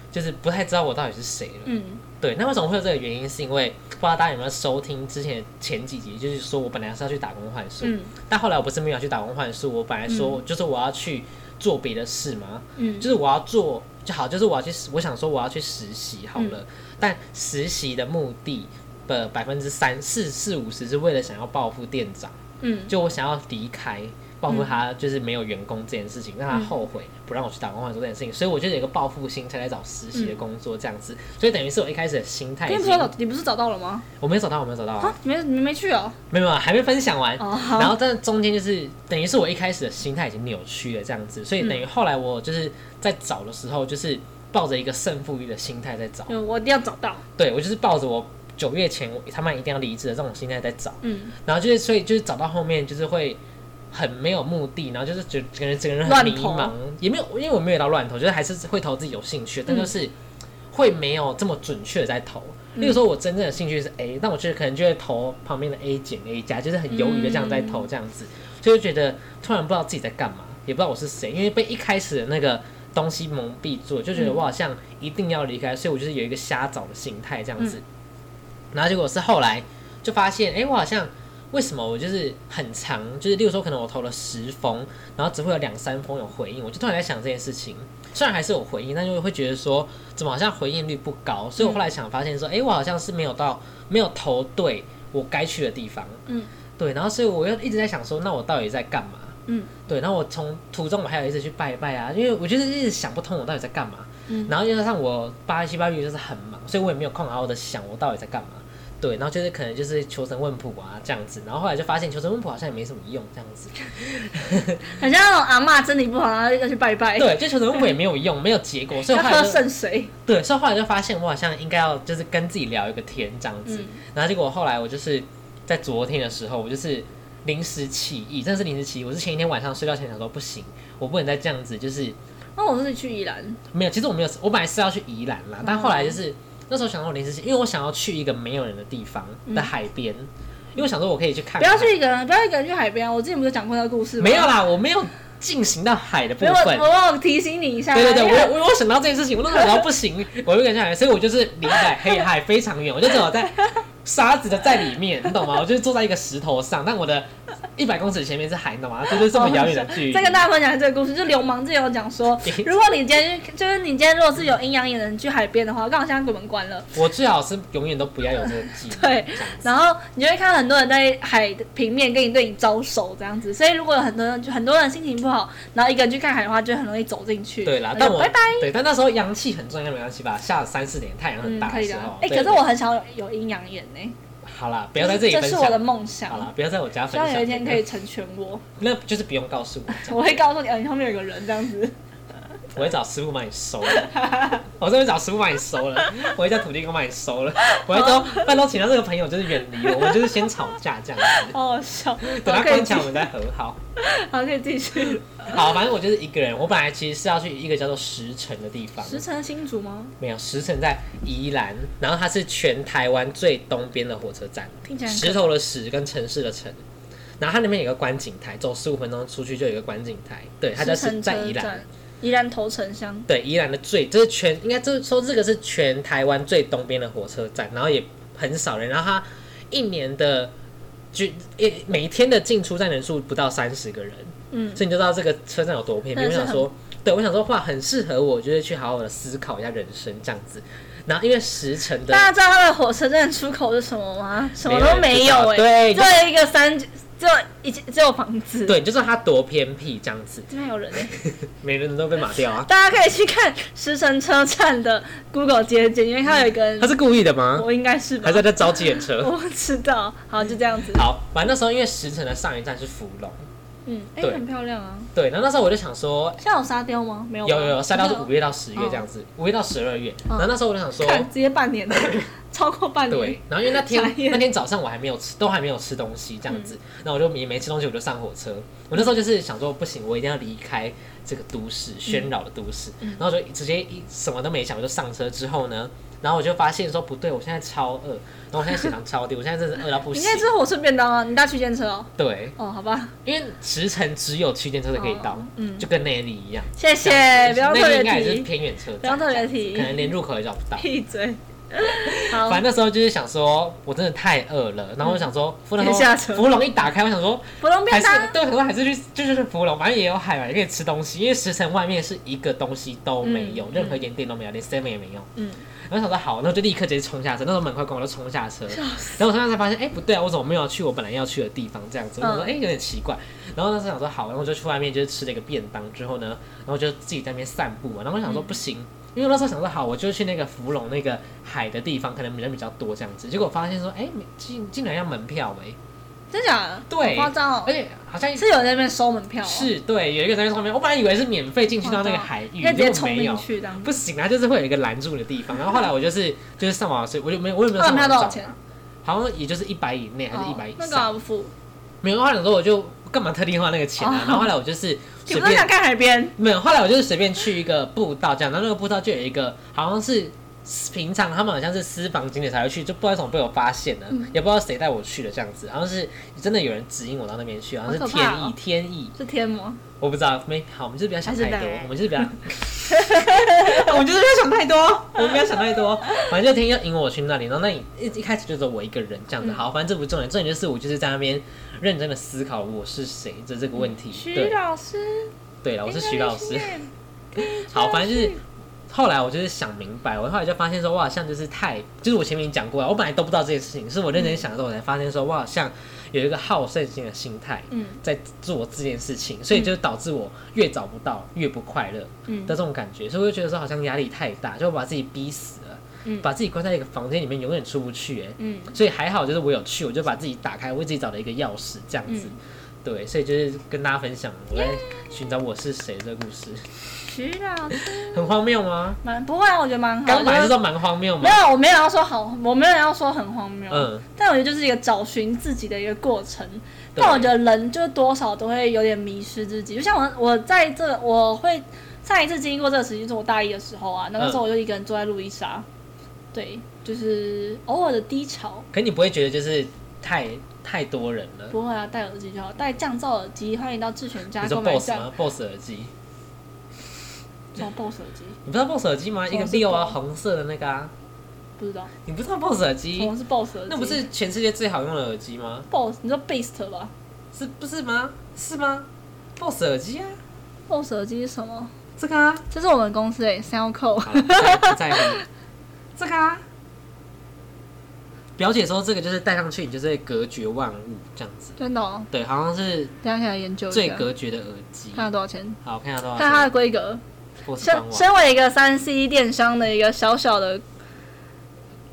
就是不太知道我到底是谁了。嗯，对。那为什么会有这个原因？是因为不知道大家有没有收听之前前几集，就是说我本来是要去打工换宿，但后来我不是没有去打工换宿，我本来说就是我要去。做别的事嘛？嗯，就是我要做就好，就是我要去，我想说我要去实习好了。但实习的目的的百分之三四四五十是为了想要报复店长，嗯，就我想要离开。报复他就是没有员工这件事情，让他后悔不让我去打工换做这件事情，所以我就有一个报复心才来找实习的工作这样子，所以等于是我一开始的心态。你不是找你不是找到了吗？我没有找到，我没有找到啊！你没你没去哦？没有没有，还没分享完。然后在中间就是等于是我一开始的心态已经扭曲了这样子，所以等于后来我就是在找的时候，就是抱着一个胜负欲的心态在找。嗯我一定要找到。对，我就是抱着我九月前他们一定要离职的这种心态在找。嗯。然后就是所以就是找到后面就是会。很没有目的，然后就是觉感觉整个人很迷茫，也没有，因为我没有到乱投，就是还是会投自己有兴趣，但就是会没有这么准确的在投。例如说，我真正的兴趣是 A，但我觉得可能就会投旁边的 A 减 A 加，就是很犹豫的这样在投这样子，所以就觉得突然不知道自己在干嘛，也不知道我是谁，因为被一开始的那个东西蒙蔽住，就觉得我好像一定要离开，所以我就是有一个瞎找的心态这样子。然后结果是后来就发现，哎，我好像。为什么我就是很长，就是例如说，可能我投了十封，然后只会有两三封有回应，我就突然在想这件事情。虽然还是有回应，但就会觉得说，怎么好像回应率不高？所以我后来想发现说，哎，我好像是没有到没有投对我该去的地方。嗯，对。然后所以我又一直在想说，那我到底在干嘛？嗯，对。然后我从途中我还有一直去拜拜啊，因为我就是一直想不通我到底在干嘛。嗯。然后又加上我八七八月就是很忙，所以我也没有空好好的想我到底在干嘛。对，然后就是可能就是求神问卜啊这样子，然后后来就发现求神问卜好像也没什么用这样子，好像那种阿妈身体不好然后要去拜拜。对，就求神问卜也没有用，没有结果，所以后来喝圣水。对，所以后来就发现我好像应该要就是跟自己聊一个天这样子，然后结果后来我就是在昨天的时候，我就是临时起意，真的是临时起意，我是前一天晚上睡觉前想说不行，我不能再这样子，就是那我是去宜兰，没有，其实我没有，我本来是要去宜兰啦，但后来就是。那时候想到临时性，因为我想要去一个没有人的地方的海边，因为我想说我可以去看。不要去一个人，不要一个人去海边。我之前不是讲过那个故事吗？没有啦，我没有进行到海的部分。我我提醒你一下。对对对，我我我想到这件事情，我那时候想到不行，我就跟下来，所以我就是离海黑海非常远，我就只有在。沙子的在里面，你懂吗？我就是坐在一个石头上，但我的一百公尺前面是海，你懂吗？就是这么遥远的距离。再跟大家分享这个故事，就流氓之前有讲说，如果你今天就是你今天如果是有阴阳眼的人去海边的话，刚好现在鬼门关了。我最好是永远都不要有这个记忆。对，然后你就会看到很多人在海平面跟你对你招手这样子，所以如果有很多人就很多人心情不好，然后一个人去看海的话，就很容易走进去。对啦，但我拜拜。对，但那时候阳气很重，应该没关系吧？下了三四点，太阳很大的时候。哎，可是我很想有有阴阳眼呢。好啦，不要在这里分享。这是我的梦想。好啦，不要在我家分享。希望有一天可以成全我。那就是不用告诉我。我会告诉你，你后面有个人这样子。我会找师傅帮你收了。我这边找师傅帮你收了。我会叫土地公帮你收了。我会说，拜托请到这个朋友就是远离我，我们就是先吵架这样子。好笑。等他关墙，我们再和好。好，可以继续。好，反正我就是一个人。我本来其实是要去一个叫做石城的地方。石城新竹吗？没有，石城在宜兰，然后它是全台湾最东边的火车站。听起来石头的石跟城市的城，然后它那边有个观景台，走十五分钟出去就有一个观景台。对，它就是在宜兰。宜兰头城乡。对，宜兰的最，这是全应该就是说这个是全台湾最东边的火车站，然后也很少人，然后它一年的就一每天的进出站人数不到三十个人。嗯，所以你就知道这个车站有多偏僻。我想说，对我想说话很适合我，就是去好好的思考一下人生这样子。然后因为石城的，大家知道它的火车站出口是什么吗？什么都没有哎，对，就一个山，只有一只有房子。对，就知道它多偏僻这样子。这边有人哎，每个人都被马掉啊！大家可以去看石城车站的 Google 街景，因为它有一个，他是故意的吗？我应该是，还在在招计程车？我不知道。好，就这样子。好，反正那时候因为石城的上一站是芙蓉。嗯，哎，很漂亮啊。对，然后那时候我就想说，现在有沙雕吗？没有，有有有沙雕是五月到十月这样子，五月到十二月。然后那时候我就想说，直接半年了，超过半年。对，然后因为那天那天早上我还没有吃，都还没有吃东西这样子，那我就也没吃东西，我就上火车。我那时候就是想说，不行，我一定要离开这个都市喧扰的都市，然后就直接一什么都没想，我就上车之后呢。然后我就发现说不对，我现在超饿，然后我现在血糖超低，我现在真是饿到不行。你应该吃火车便当啊，你搭区间车哦。对。哦，好吧。因为驰骋只有区间车可以到，嗯，就跟内里一样。谢谢，不要特别提。是偏远车，不要特别提，可能连入口也找不到。闭嘴。好。反正那时候就是想说，我真的太饿了，然后我想说，福龙下车，福龙一打开，我想说，福龙便当，对，我说还是去，就是福龙，反正也有海嘛，也可以吃东西。因为石城外面是一个东西都没有，任何一点店都没有，连 seven 也没有。嗯。然后想说好，那我就立刻直接冲下车。那时候门快关，我就冲下车。然后我突然才发现，哎，不对啊，我怎么没有去我本来要去的地方？这样子，我说，哎，有点奇怪。然后那时候想说好，然后我就去外面，就是吃了一个便当之后呢，然后就自己在那边散步嘛。然后我想说不行，因为那时候想说好，我就去那个芙蓉那个海的地方，可能人比较多这样子。结果发现说，哎，竟竟然要门票哎。真假的？对，夸张哦！而且好像是有在那边收门票。是对，有一个在上面。我本来以为是免费进去到那个海域，直接冲进去不行啊，就是会有一个拦住的地方。然后后来我就是就是上网，所以我就没我也没有。门票多少钱？好像也就是一百以内，还是一百以上。那个不付。没有，后来我说我就干嘛特地花那个钱啊？然后后来我就是随便想看海边。没有，后来我就是随便去一个步道这样，然后那个步道就有一个好像是。平常他们好像是私房景点才会去，就不知道怎么被我发现了，也不知道谁带我去的这样子，好像是真的有人指引我到那边去，好像是天意，天意。是天吗？我不知道，没好，我们就是不要想太多，我们就是不要，我们就是不要想太多，我们不要想太多，反正就天要引我去那里，然后那里一一开始就只有我一个人这样子，好，反正这不重点，重点就是我就是在那边认真的思考我是谁的这个问题。徐老师，对了，我是徐老师，好，反正就是。后来我就是想明白，我后来就发现说，我好像就是太，就是我前面讲过了，我本来都不知道这件事情，是我认真想的时候，我才发现说，我好像有一个好胜心的心态，在做这件事情，所以就导致我越找不到越不快乐的这种感觉，所以我就觉得说，好像压力太大，就把自己逼死了，把自己关在一个房间里面，永远出不去，哎，所以还好，就是我有去，我就把自己打开，为自己找了一个钥匙，这样子，对，所以就是跟大家分享我在寻找我是谁这个故事。徐老师，很荒谬吗？蛮不会，我觉得蛮好。刚买是说蛮荒谬吗？没有，我没有要说好，我没有要说很荒谬。嗯，但我觉得就是一个找寻自己的一个过程。但我觉得人就多少都会有点迷失自己。就像我，我在这，我会上一次经历过这个时期，是我大一的时候啊。那个时候我就一个人坐在路易莎，对，就是偶尔的低潮。可你不会觉得就是太太多人了？不会啊，戴耳机就好，戴降噪耳机。欢迎到智选家购买。BOSS 吗？BOSS 耳机。叫 BOSS 耳机，你不知道 BOSS 耳机吗？一个六啊，红色的那个啊，不知道。你不知道 BOSS 耳机？什么是 BOSS 耳机？那不是全世界最好用的耳机吗？BOSS，你知道 Beast 吧？是不是吗？是吗？BOSS 耳机啊？BOSS 耳机是什么？这个啊，这是我们公司诶，Soundco。在这个啊。表姐说这个就是戴上去，你就是会隔绝万物这样子。真的？对，好像是。等下可以来研究最隔绝的耳机。看下多少钱？好，看下多少？看它的规格。身身为一个三 C 电商的一个小小的，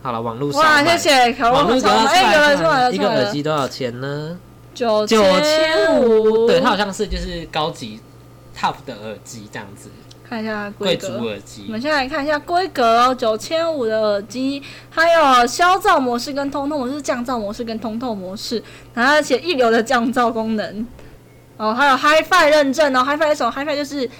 好了，网络哇，谢谢，网络多少钱？一个耳机多少钱呢？九九千五，对，它好像是就是高级 top 的耳机这样子。看一下规格，耳机。我们先来看一下规格哦，九千五的耳机，还有消噪模式跟通透模式，降噪模式跟通透模式，然后而且一流的降噪功能，哦，还有 HiFi 认证哦，HiFi 什么？HiFi 就是。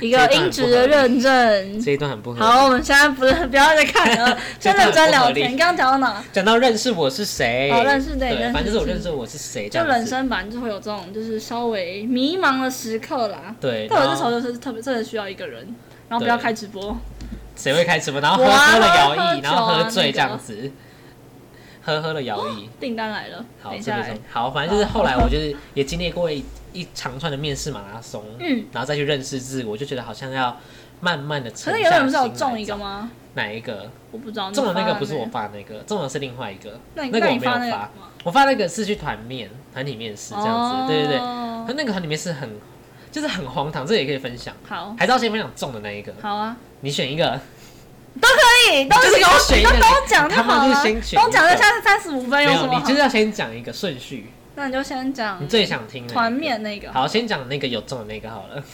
一个音质的认证，这一段很不合好，我们现在不是不要再看了，先认真聊天。你刚刚讲到哪？讲到认识我是谁。好，认识对，反正就是我认识我是谁。就人生版就会有这种就是稍微迷茫的时刻啦。对。但我这时候就是特别真的需要一个人，然后不要开直播。谁会开直播？然后喝喝了摇椅，然后喝醉这样子。呵呵的摇椅。订单来了。好，好，反正就是后来我就是也经历过一。一长串的面试马拉松，嗯，然后再去认识自我，就觉得好像要慢慢的。可是有人不是有中一个吗？哪一个？我不知道。中了那个不是我发那个，中了是另外一个。那个我没有发，我发那个是去团面团体面试这样子，对对对。他那个团体面试很，就是很荒唐，这也可以分享。好，还是要先分享中的那一个。好啊，你选一个。都可以，都是都都讲就好了。都讲了，下次三十五分有什么？你就是要先讲一个顺序。那你就先讲你最想听团面那个。好，先讲那个有中的那个好了。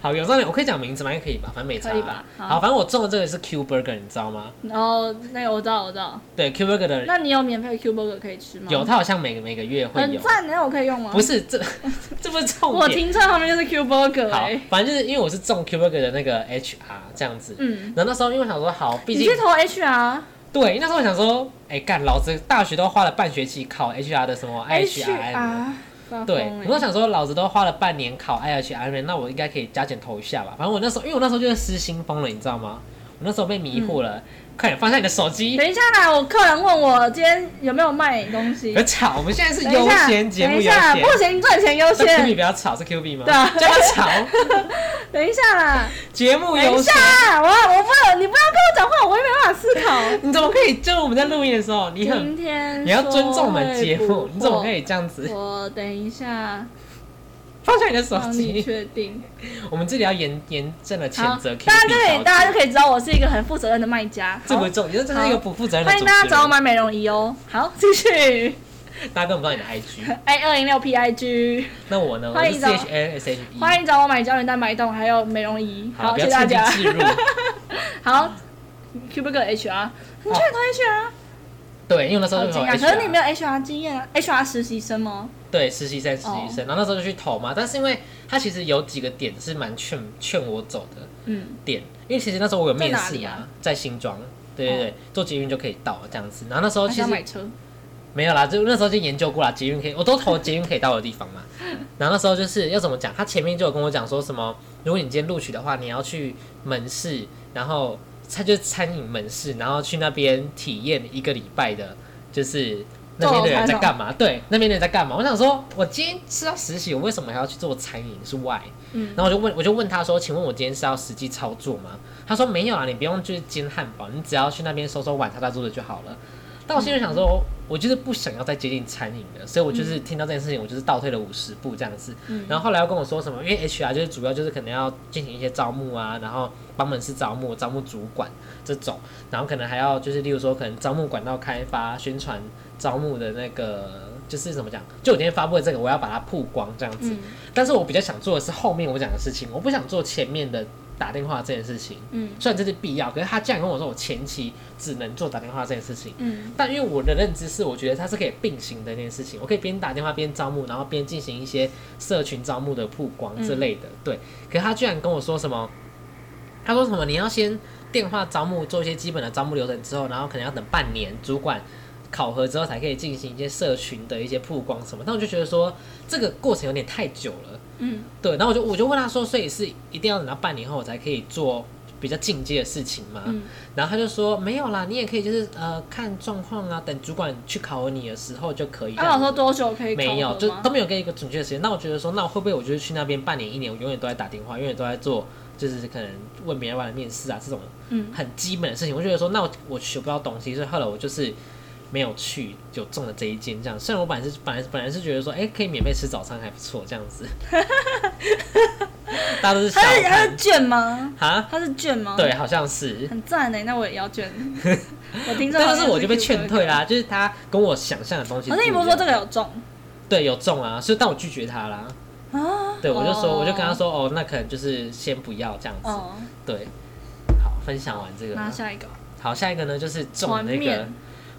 好，有中的我可以讲名字吗？应该可以吧，反正没差。可以吧？好，反正我中的这个是 Q Burger，你知道吗？然后，那个我知道，我知道。对 Q Burger 的。那你有免费 Q Burger 可以吃吗？有，它好像每个每个月会有。很赞，那我可以用吗？不是，这 这不是重点。我停车旁边就是 Q Burger。好，反正就是因为我是中 Q Burger 的那个 HR 这样子。嗯。然后那时候因为想说好，毕竟你去投 HR。对，那时候我想说，哎干，老子大学都花了半学期考 HR 的什么 HR。对，我都想说，老子都花了半年考 I H R M，那我应该可以加减投一下吧。反正我那时候，因为我那时候就是失心疯了，你知道吗？我那时候被迷惑了。快点放下你的手机。等一下啦，我客人问我今天有没有卖东西。别吵，我们现在是优先节目优先。不行，赚钱优先。Q B 不要吵，是 Q B 吗？对啊，不要吵。等一下啦，节目优先。等一下，我我不能，你不要跟我讲话，我也没办法思考。你怎么可以？就我们在录音的时候，你很，你要尊重我们节目，你怎么可以这样子？我等一下。放下你的手机。确定。我们这里要严严正的谴责。大家就可以，大家就可以知道我是一个很负责任的卖家。这不重，你说这是一个不负责任的。欢迎大家找我买美容仪哦。好，继续。大家跟不到你的 IG。A 二零六 P IG。那我呢？欢迎找 h n s h e。欢迎找我买胶原蛋白冻，还有美容仪。好，谢谢大家。好，Q B 哥 H R，你去投 H R。对，因为那时候很有 HR，可是你没有 HR 经验啊，HR 实习生吗？对，实习生，实习生，然后那时候就去投嘛。但是因为他其实有几个点是蛮劝劝我走的，嗯，点，因为其实那时候我有面试啊，在新庄，对对对，坐捷运就可以到这样子。然后那时候其实买车没有啦，就那时候就研究过啦，捷运可以，我都投捷运可以到的地方嘛。然后那时候就是要怎么讲，他前面就有跟我讲说什么，如果你今天录取的话，你要去门市，然后。他就餐饮门市，然后去那边体验一个礼拜的，就是那边的人在干嘛？对，那边的人在干嘛？我想说，我今天是要实习，我为什么还要去做餐饮？是 why？，嗯，然后我就问，我就问他说，请问我今天是要实际操作吗？他说没有啊，你不用去煎汉堡，你只要去那边收收碗、擦擦桌子就好了。但我心里想说，我就是不想要再接近餐饮的，所以我就是听到这件事情，我就是倒退了五十步这样子。然后后来又跟我说什么？因为 HR 就是主要就是可能要进行一些招募啊，然后帮门市招募、招募主管这种，然后可能还要就是例如说可能招募管道开发、宣传招募的那个，就是怎么讲？就我今天发布的这个，我要把它曝光这样子。但是我比较想做的是后面我讲的事情，我不想做前面的。打电话这件事情，嗯，虽然这是必要，可是他竟然跟我说我前期只能做打电话这件事情，嗯，但因为我的认知是，我觉得它是可以并行的一件事情，我可以边打电话边招募，然后边进行一些社群招募的曝光之类的，对。可是他居然跟我说什么？他说什么？你要先电话招募，做一些基本的招募流程之后，然后可能要等半年，主管。考核之后才可以进行一些社群的一些曝光什么，那我就觉得说这个过程有点太久了，嗯，对，然后我就我就问他说，所以是一定要等到半年后我才可以做比较进阶的事情吗？嗯然后他就说没有啦，你也可以就是呃看状况啊，等主管去考核你的时候就可以。他说多久可以？没有，就都没有给一个准确的时间。那我觉得说，那我会不会我就是去那边半年一年，我永远都在打电话，永远都在做，就是可能问别人玩的面试啊这种嗯很基本的事情。我觉得说，那我我学不到东西，所以后来我就是。没有去就中了这一间，这样。虽然我本来是本来本来是觉得说，哎，可以免费吃早餐还不错，这样子。大家都是他是他是卷吗？啊，他是卷吗？对，好像是。很赞呢，那我也要卷。我听说，但是我就被劝退啦，就是他跟我想象的东西。可是你不是说这个有中？对，有中啊，所以但我拒绝他啦。啊。对，我就说，我就跟他说，哦，那可能就是先不要这样子。哦。对。好，分享完这个。拿下一个。好，下一个呢就是中那个。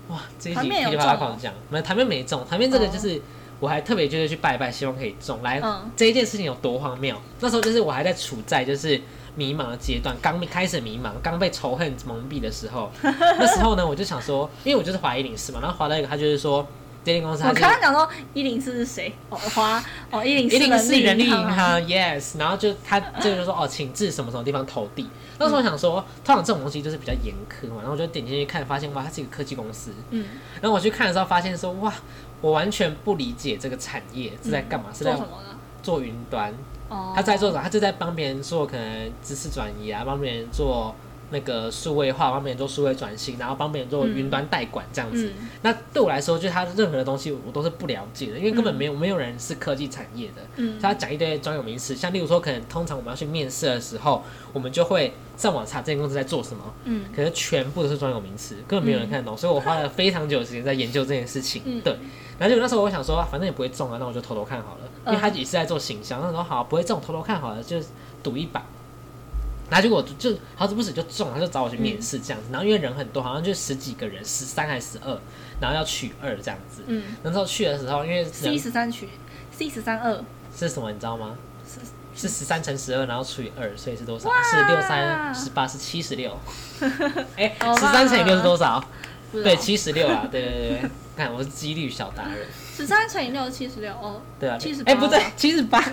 哇，这一集噼里啪啦狂讲，没台面没中，台面这个就是我还特别就是去拜拜，希望可以中。来，这一件事情有多荒谬？那时候就是我还在处在就是迷茫的阶段，刚开始迷茫，刚被仇恨蒙蔽的时候。那时候呢，我就想说，因为我就是华一零四嘛，然后华到一个，他就是说，电力公司。我刚刚讲说一零四是谁？哦，华哦一零四人力银行，yes。然后就他这个就说哦，请至什么什么地方投递。那时候我想说，通常这种东西就是比较严苛嘛，然后我就点进去看，发现哇，它是一个科技公司。嗯。然后我去看的时候，发现说哇，我完全不理解这个产业是在干嘛，是在做什么呢？做云端。哦。他在做什么？他就在帮别人做可能知识转移啊，帮别人做那个数位化，帮别人做数位转型，然后帮别人做云端代管这样子。那对我来说，就他任何的东西我都是不了解的，因为根本没有没有人是科技产业的。嗯，他讲一堆专有名词，像例如说，可能通常我们要去面试的时候，我们就会上网查这间公司在做什么。嗯，可是全部都是专有名词，根本没有人看得懂，所以我花了非常久的时间在研究这件事情。对，然后就那时候我想说，反正也不会中啊，那我就偷偷看好了，因为他也是在做形象。那时候好不会中，偷偷看好了，就赌一把。然后结果就好死不死就中，他就找我去面试这样子。然后因为人很多，好像就十几个人，十三还是十二，然后要取二这样子。嗯。那时候去的时候，因为 C 十三取 C 十三二是什么？你知道吗？是是十三乘十二，然后除以二，所以是多少？是六三十八，是七十六。哎，十三乘以六是多少？对，七十六啊！对对对，看我是几率小达人。十三乘以六七十六哦。对啊，七十。哎，不对，七十八。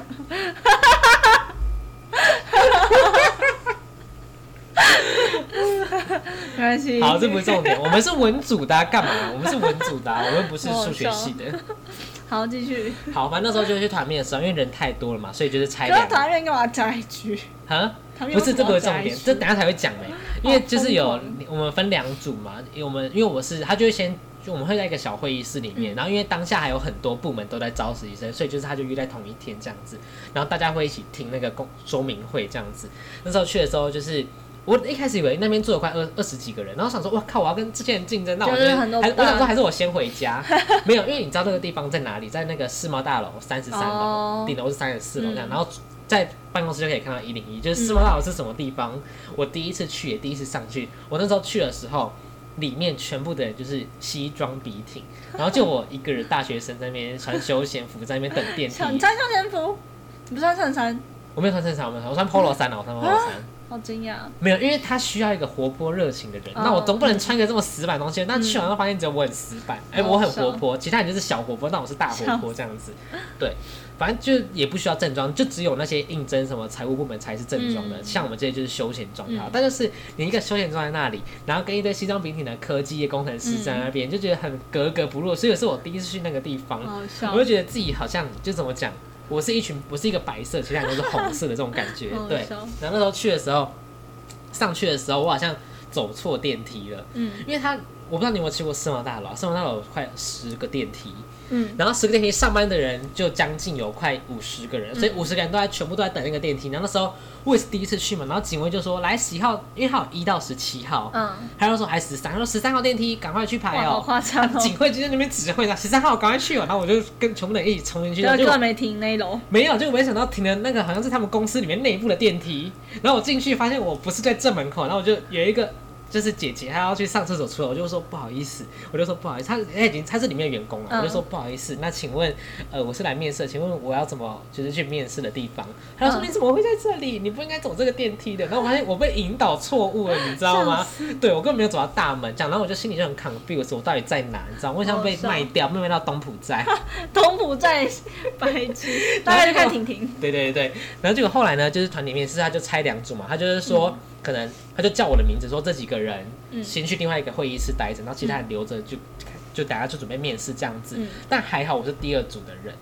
没关系。好，这不是重点。我们是文组的，干嘛？我们是文组的，我们不是数学系的。好，继续。好，反正那时候就去团面的时候，因为人太多了嘛，所以就是拆两。团面干嘛加一句？啊？不是，这不是重点，这等下才会讲没。因为就是有我们分两组嘛，因为我们因为我是他就会先就我们会在一个小会议室里面，然后因为当下还有很多部门都在招实习生，所以就是他就约在同一天这样子，然后大家会一起听那个公说明会这样子。那时候去的时候就是。我一开始以为那边坐了快二二十几个人，然后想说，哇靠，我要跟这些人竞争，那我觉得还我想说还是我先回家，没有，因为你知道那个地方在哪里，在那个世贸大楼三十三楼，顶楼是三十四楼这样，然后在办公室就可以看到一零一，就是世贸大楼是什么地方，我第一次去也第一次上去，我那时候去的时候，里面全部的人就是西装笔挺，然后就我一个人大学生在那边穿休闲服在那边等电梯，你穿休闲服，你不穿衬衫？我没有穿衬衫，我没有，我穿 polo 衫啊，我穿 polo 衫。好惊讶！没有，因为他需要一个活泼热情的人。那我总不能穿个这么死板东西。那去完后发现只有我很死板，哎，我很活泼，其他人就是小活泼，那我是大活泼这样子。对，反正就也不需要正装，就只有那些应征什么财务部门才是正装的。像我们这些就是休闲装。但就是你一个休闲装在那里，然后跟一堆西装笔挺的科技业工程师在那边，就觉得很格格不入。所以是我第一次去那个地方，我就觉得自己好像就怎么讲。我是一群，我是一个白色，其他人都是红色的这种感觉，对。然后那时候去的时候，上去的时候，我好像走错电梯了，嗯，因为他我不知道你有没有去过世贸大楼，世贸大楼快十个电梯。嗯，然后十个电梯上班的人就将近有快五十个人，所以五十个人都在全部都在等那个电梯。然后那时候我也是第一次去嘛，然后警卫就说来十号，因为他有一到十七号，嗯，他就说还十三，他说十三号电梯赶快去排哦，好夸张哦。警卫就在那边指挥他十三号赶快去哦，然后我就跟全部人一起冲进去，结果没停那楼，没有，就没想到停的那个好像是他们公司里面内部的电梯，然后我进去发现我不是在正门口，然后我就有一个。就是姐姐，她要去上厕所出来，我就说不好意思，我就说不好意思，她她已经她是里面的员工了，我就说不好意思，那请问，呃，我是来面试，请问我要怎么就是去面试的地方？她说你怎么会在这里？你不应该走这个电梯的。然后我发现我被引导错误了，你知道吗？对我根本没有走到大门，这样，然后我就心里就很 confused，我到底在哪？你知道，我想被卖掉，卖到东浦站，东浦站白痴，大家就看婷婷。对对对，然后结果后来呢，就是团体面试，他就拆两组嘛，他就是说。可能他就叫我的名字，说这几个人先去另外一个会议室待着，然后其他人留着就就大家就准备面试这样子。但还好我是第二组的人，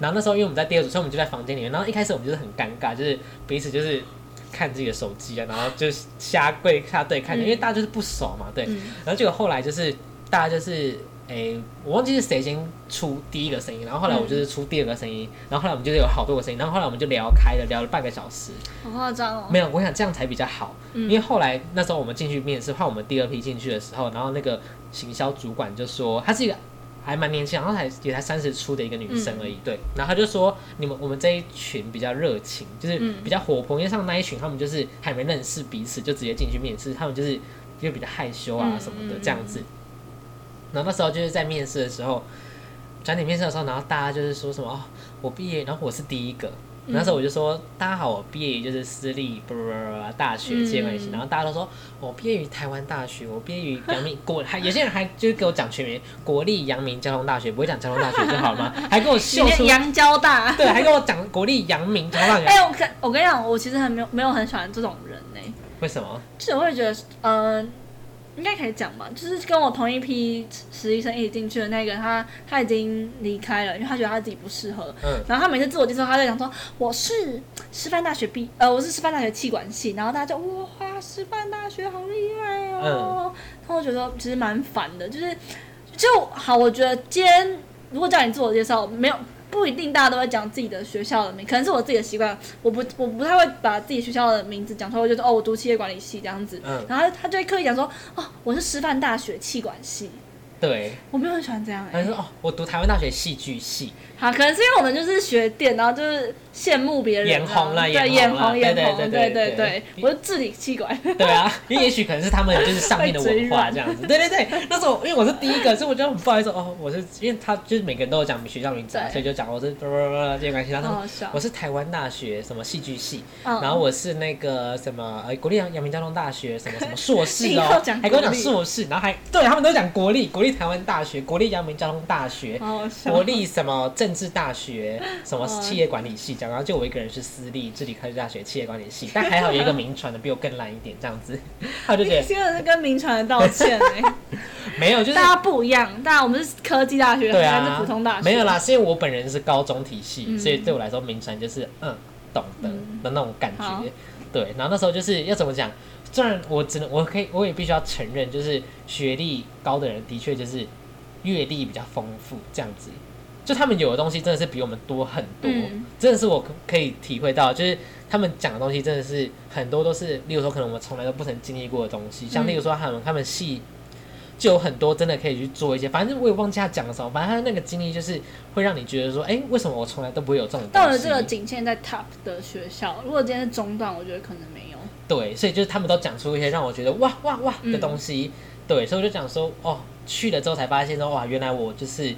然后那时候因为我们在第二组，所以我们就在房间里面。然后一开始我们就是很尴尬，就是彼此就是看自己的手机啊，然后就瞎对瞎对看，因为大家就是不熟嘛，对。然后结果后来就是大家就是。哎，我忘记是谁先出第一个声音，然后后来我就是出第二个声音，然后后来我们就是有好多个声音，然后后来我们就聊开了，聊了半个小时。好夸张哦！没有，我想这样才比较好，因为后来那时候我们进去面试，换我们第二批进去的时候，然后那个行销主管就说，她是一个还蛮年轻，然后才也才三十出的一个女生而已，对。然后他就说，你们我们这一群比较热情，就是比较活泼，因为像那一群他们就是还没认识彼此就直接进去面试，他们就是就比较害羞啊什么的这样子。然后那时候就是在面试的时候，转点面试的时候，然后大家就是说什么哦，我毕业，然后我是第一个。那时候我就说，大家好，我毕业于就是私立不不不大学接关系。然后大家都说，我毕业于台湾大学，我毕业于阳明 国，还有些人还就是给我讲全名，国立阳明交通大学，不会讲交通大学就好了吗？还给我 秀出阳交大，对，还跟我讲国立阳明交通大学。哎，我跟我跟你讲，我其实很没有没有很喜欢这种人呢。为什么？就是我会觉得，嗯。应该可以讲吧，就是跟我同一批实习生一起进去的那个，他他已经离开了，因为他觉得他自己不适合。嗯。然后他每次自我介绍，他在讲说我是师范大学毕，呃，我是师范大学气管系。然后大家就哇，哇，师范大学好厉害哦。然后我觉得其实蛮烦的，就是就好。我觉得今天如果叫你自我介绍，没有不一定大家都会讲自己的学校的名，可能是我自己的习惯，我不我不太会把自己学校的名字讲出来，我就说哦，我读企业管理系这样子。嗯。然后他就会刻意讲说哦，我是师范大学气管系。对，我没有很喜欢这样。他说：“哦，我读台湾大学戏剧系。”好，可能是因为我们就是学电，然后就是羡慕别人，眼红了，对，眼红，眼红，对对对对，我是治理气管。对啊，因为也许可能是他们就是上面的文化这样子。对对对，那时候因为我是第一个，所以我就很不好意思哦，我是因为他就是每个人都有讲学校名字，所以就讲我是这些关系。他说我是台湾大学什么戏剧系，然后我是那个什么呃国立阳明交通大学什么什么硕士哦，还跟我讲硕士，然后还对他们都讲国立国立台湾大学、国立阳明交通大学、国立什么政治大学。什么企业管理系这样，然后就我一个人是私立智理科技大学企业管理系，但还好有一个名传的比我更烂一点这样子，他就觉得现在是跟名传的道歉？哎，没有，就是大家不一样，大家我们是科技大学，对啊，是普通大学，没有啦，是因为我本人是高中体系，所以对我来说名传就是嗯懂得的那种感觉，对，然后那时候就是要怎么讲，虽然我只能我可以我也必须要承认，就是学历高的人的确就是阅历比较丰富这样子。就他们有的东西真的是比我们多很多，真的是我可以体会到，就是他们讲的东西真的是很多都是，例如说可能我们从来都不曾经历过的东西，像例如说他们他们系就有很多真的可以去做一些，反正我也忘记他讲了什么，反正他那个经历就是会让你觉得说，哎，为什么我从来都不会有这种？到了这个仅限在 top 的学校，如果今天是中段，我觉得可能没有。对，所以就是他们都讲出一些让我觉得哇哇哇的东西，对，所以我就讲说，哦，去了之后才发现说，哇，原来我就是。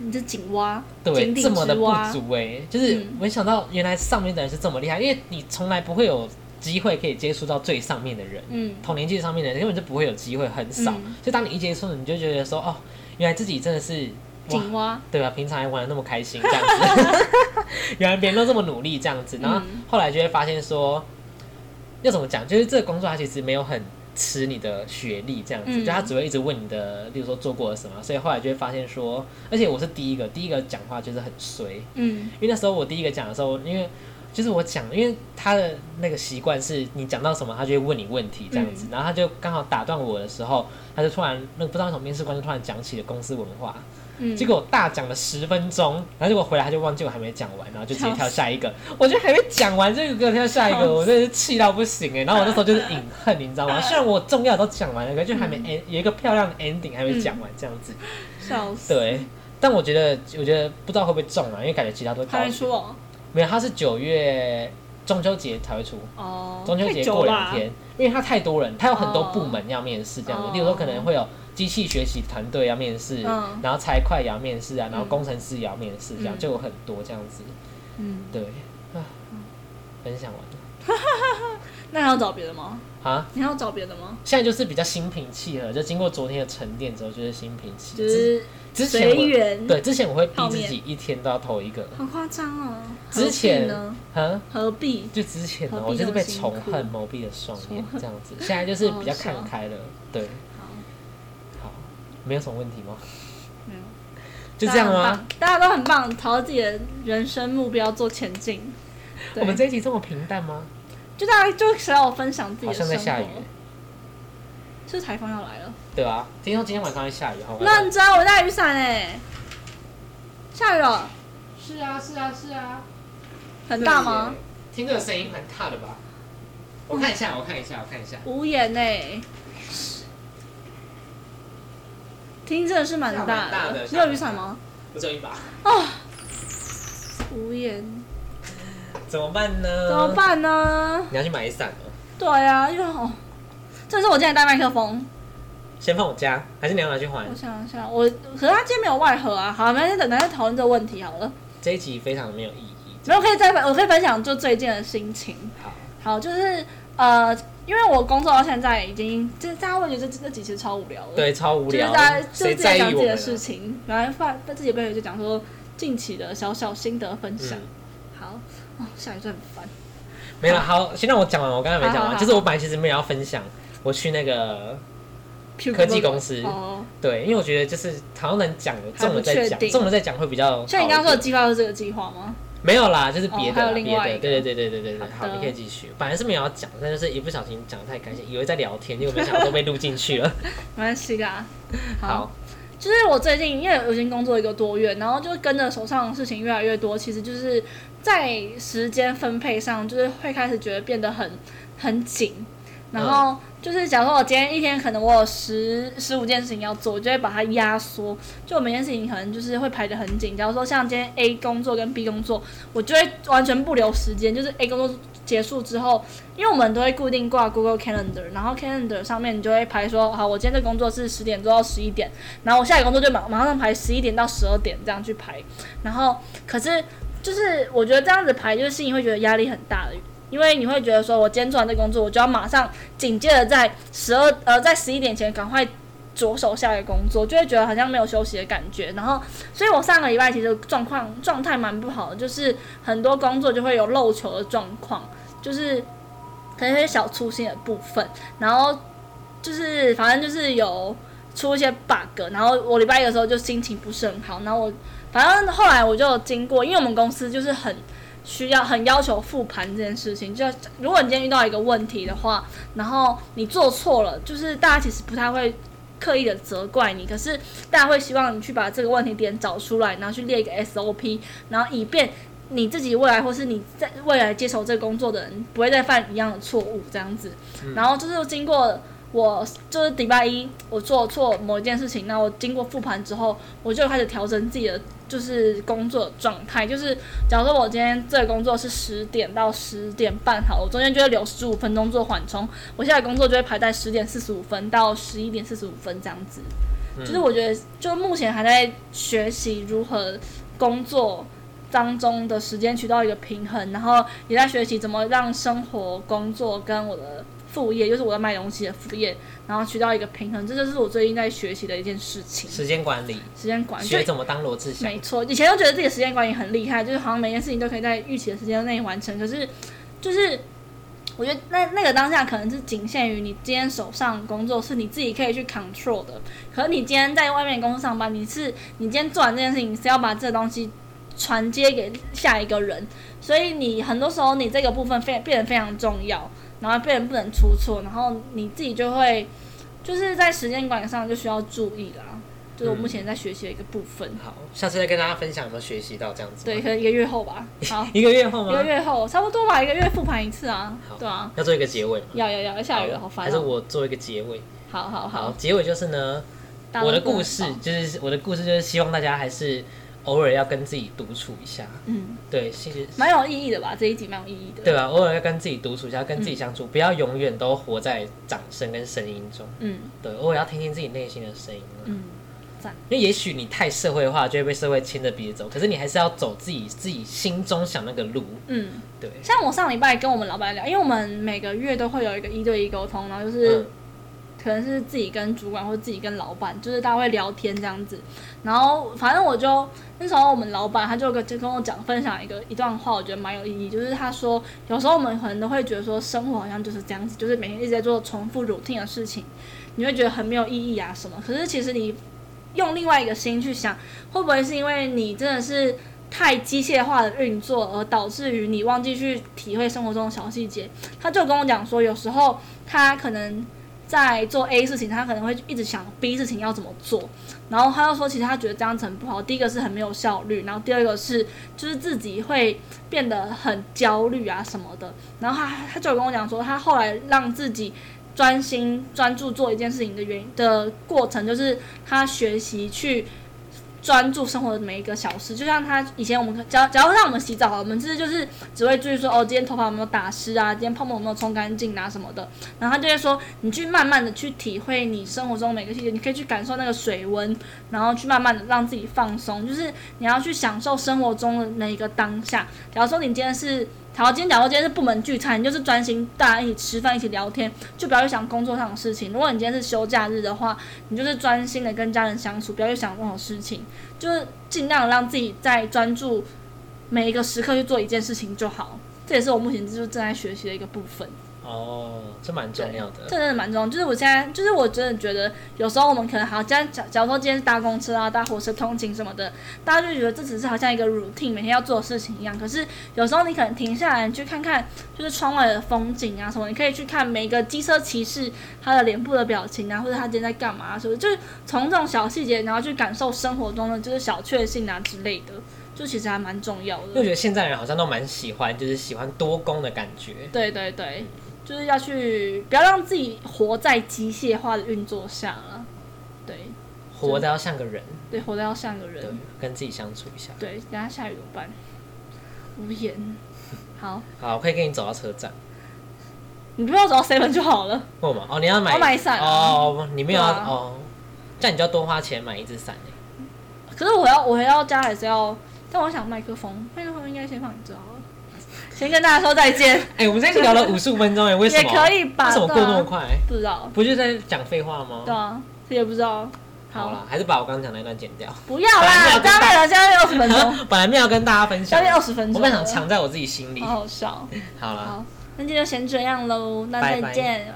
你是井蛙，对，这么的不足哎，就是没想到原来上面的人是这么厉害，因为你从来不会有机会可以接触到最上面的人，嗯，同年纪上面的人根本就不会有机会，很少。就当你一接触，你就觉得说，哦，原来自己真的是井蛙，对吧？平常还玩的那么开心，这样子，原来别人都这么努力，这样子。然后后来就会发现说，要怎么讲？就是这个工作它其实没有很。吃你的学历这样子，就他只会一直问你的，例如说做过了什么，所以后来就会发现说，而且我是第一个，第一个讲话就是很衰，嗯，因为那时候我第一个讲的时候，因为就是我讲，因为他的那个习惯是你讲到什么，他就会问你问题这样子，然后他就刚好打断我的时候，他就突然那个不知道为什么面试官就突然讲起了公司文化。结果我大讲了十分钟，然后结果回来他就忘记我还没讲完，然后就直接跳下一个。我觉得还没讲完这个歌跳下一个，我真的是气到不行哎。然后我那时候就是隐恨，你知道吗？虽然我重要都讲完了，可就还没 end，有一个漂亮的 ending 还没讲完这样子。笑死。对，但我觉得，我觉得不知道会不会中啊，因为感觉其他都还没出哦。没有，他是九月中秋节才会出哦。中秋节过两天，因为他太多人，他有很多部门要面试这样子，例如说可能会有。机器学习团队要面试，然后财会也要面试啊，然后工程师也要面试，这样就有很多这样子。嗯，对，啊，分享完了。那还要找别的吗？啊，你还要找别的吗？现在就是比较心平气和，就经过昨天的沉淀之后，就是心平气。就是随缘。对，之前我会逼自己一天都要投一个。好夸张哦！之前呢？啊？何必？就之前呢，我就是被仇恨蒙蔽了双眼，这样子。现在就是比较看开了，对。没有什么问题吗？没有，就这样吗？大家都很棒，朝着自己的人生目标做前进。我们这一集这么平淡吗？就大家就想要我分享自己的生活。好像在下雨，是台风要来了。对啊，听说今天晚上会下雨，好那你知道我带雨伞哎，下雨了。是啊，是啊，是啊。很大吗？听这个声音很大的吧？我看一下，我看一下，我看一下。无言哎。听真的是蛮大的，你有雨伞吗？我只有一把。啊，无言。怎么办呢？怎么办呢？你要去买伞哦。对啊，因为哦，这是我今天带麦克风。先放我家，还是你要拿去还？我想一下，我可是他今天没有外盒啊。好，明天等他再讨论这个问题好了。这一集非常没有意义。没有可以再分，我可以分享就最近的心情。好，好，就是呃。因为我工作到现在已经，就是大家会觉得这这几期超无聊的，对，超无聊。就是在就自己讲自己的事情，然后发在自己背后就讲说近期的小小心得分享。好，哦，下一段很烦。没了，好，先让我讲完。我刚才没讲完，就是我本来其实没有要分享，我去那个科技公司。哦。对，因为我觉得就是好像能讲，中了再讲，中了再讲会比较。像你刚刚说的计划是这个计划吗？没有啦，就是别的别的，对对对对对对对。好，你可以继续。本来是没有要讲，但就是一不小心讲的太开心，以为在聊天，结果没想到都被录进去了。没关系啦。好，就是我最近因为我已经工作一个多月，然后就跟着手上的事情越来越多，其实就是在时间分配上，就是会开始觉得变得很很紧，然后。就是假如说我今天一天可能我有十十五件事情要做，我就会把它压缩，就每件事情可能就是会排得很紧。假如说像今天 A 工作跟 B 工作，我就会完全不留时间。就是 A 工作结束之后，因为我们都会固定挂 Google Calendar，然后 Calendar 上面你就会排说，好，我今天这工作是十点做到十一点，然后我下一个工作就马马上排十一点到十二点这样去排。然后可是就是我觉得这样子排，就是心里会觉得压力很大的。因为你会觉得说，我今天做完这工作，我就要马上紧接着在十二呃，在十一点前赶快着手下一个工作，就会觉得好像没有休息的感觉。然后，所以我上个礼拜其实状况状态蛮不好的，就是很多工作就会有漏球的状况，就是可能一些小粗心的部分，然后就是反正就是有出一些 bug。然后我礼拜一的时候就心情不是很好，然后我反正后来我就经过，因为我们公司就是很。需要很要求复盘这件事情，就如果你今天遇到一个问题的话，然后你做错了，就是大家其实不太会刻意的责怪你，可是大家会希望你去把这个问题点找出来，然后去列一个 SOP，然后以便你自己未来或是你在未来接手这个工作的人不会再犯一样的错误这样子，然后就是经过。我就是礼拜一，我做错某一件事情，那我经过复盘之后，我就开始调整自己的就是工作状态。就是假如说我今天这个工作是十点到十点半，好，我中间就会留十五分钟做缓冲，我现在工作就会排在十点四十五分到十一点四十五分这样子。就是我觉得，就目前还在学习如何工作当中的时间取到一个平衡，然后也在学习怎么让生活、工作跟我的。副业就是我在卖东西的副业，然后取到一个平衡，这就是我最近在学习的一件事情。时间管理，时间管理，学怎么当罗志祥。没错，以前都觉得自己的时间管理很厉害，就是好像每件事情都可以在预期的时间内完成。可是，就是我觉得那那个当下可能是仅限于你今天手上工作是你自己可以去 control 的。可是你今天在外面公司上班，你是你今天做完这件事情是要把这个东西传接给下一个人，所以你很多时候你这个部分非变得非常重要。然后别人不能出错，然后你自己就会就是在时间管理上就需要注意啦，就是我目前在学习的一个部分。好，下次再跟大家分享有没有学习到这样子。对，可能一个月后吧。好，一个月后吗？一个月后，差不多吧，一个月复盘一次啊。对啊。要做一个结尾。要要要，下雨了，好烦。还是我做一个结尾。好好好。结尾就是呢，我的故事就是我的故事就是希望大家还是。偶尔要跟自己独处一下，嗯，对，其实蛮有意义的吧？这一集蛮有意义的，对吧？偶尔要跟自己独处一下，跟自己相处，不要永远都活在掌声跟声音中，嗯，对，偶尔要听听自己内心的声音，嗯，赞。因为也许你太社会化，就会被社会牵着鼻子走，可是你还是要走自己自己心中想那个路，嗯，对。像我上礼拜跟我们老板聊，因为我们每个月都会有一个一对一沟通，然后就是。可能是自己跟主管或者自己跟老板，就是大家会聊天这样子。然后反正我就那时候我们老板他就跟就跟我讲分享一个一段话，我觉得蛮有意义。就是他说有时候我们可能都会觉得说生活好像就是这样子，就是每天一直在做重复 routine 的事情，你会觉得很没有意义啊什么。可是其实你用另外一个心去想，会不会是因为你真的是太机械化的运作，而导致于你忘记去体会生活中的小细节？他就跟我讲说，有时候他可能。在做 A 事情，他可能会一直想 B 事情要怎么做，然后他又说，其实他觉得这样子很不好。第一个是很没有效率，然后第二个是就是自己会变得很焦虑啊什么的。然后他他就跟我讲说，他后来让自己专心专注做一件事情的原因的过程，就是他学习去。专注生活的每一个小事，就像他以前我们只要只要让我们洗澡，我们其实就是只会注意说哦，今天头发有没有打湿啊，今天泡沫有没有冲干净啊什么的。然后他就会说，你去慢慢的去体会你生活中每个细节，你可以去感受那个水温，然后去慢慢的让自己放松，就是你要去享受生活中的那一个当下。假如说你今天是。好，今天假如今天是部门聚餐，你就是专心大家一起吃饭，一起聊天，就不要去想工作上的事情。如果你今天是休假日的话，你就是专心的跟家人相处，不要去想任何事情，就是尽量让自己在专注每一个时刻去做一件事情就好。这也是我目前就是正在学习的一个部分。哦，这蛮重要的，这真的蛮重要。就是我现在，就是我真的觉得，有时候我们可能好，像假假如说今天是搭公车啊、搭火车通勤什么的，大家就觉得这只是好像一个 routine 每天要做的事情一样。可是有时候你可能停下来去看看，就是窗外的风景啊什么，你可以去看每一个机车骑士他的脸部的表情啊，或者他今天在干嘛，是不是？就是从这种小细节，然后去感受生活中的就是小确幸啊之类的。就其实还蛮重要的，因为我觉得现在人好像都蛮喜欢，就是喜欢多功的感觉。对对对，就是要去不要让自己活在机械化的运作下了。对，活的要像个人。对，活的要像个人。对，跟自己相处一下。对，等下下雨怎么办？无言。好。好，我可以跟你走到车站。你不要走到 seven 就好了。不嘛？哦，你要买。我买伞。哦，你没有哦，这样你就要多花钱买一只伞可是我要，我回到家还是要？但我想麦克风，麦克风应该先放你这好了。先跟大家说再见。哎，我们今天聊了五十五分钟，哎，为什么？也可以吧？为什么过那么快？不知道。不就在讲废话吗？对啊，也不知道。好了，还是把我刚刚讲那段剪掉。不要啦，刚刚现在二十分钟。本来没有跟大家分享。将近二十分钟。我本想藏在我自己心里。好好笑。好了。那今天就先这样喽，那再见。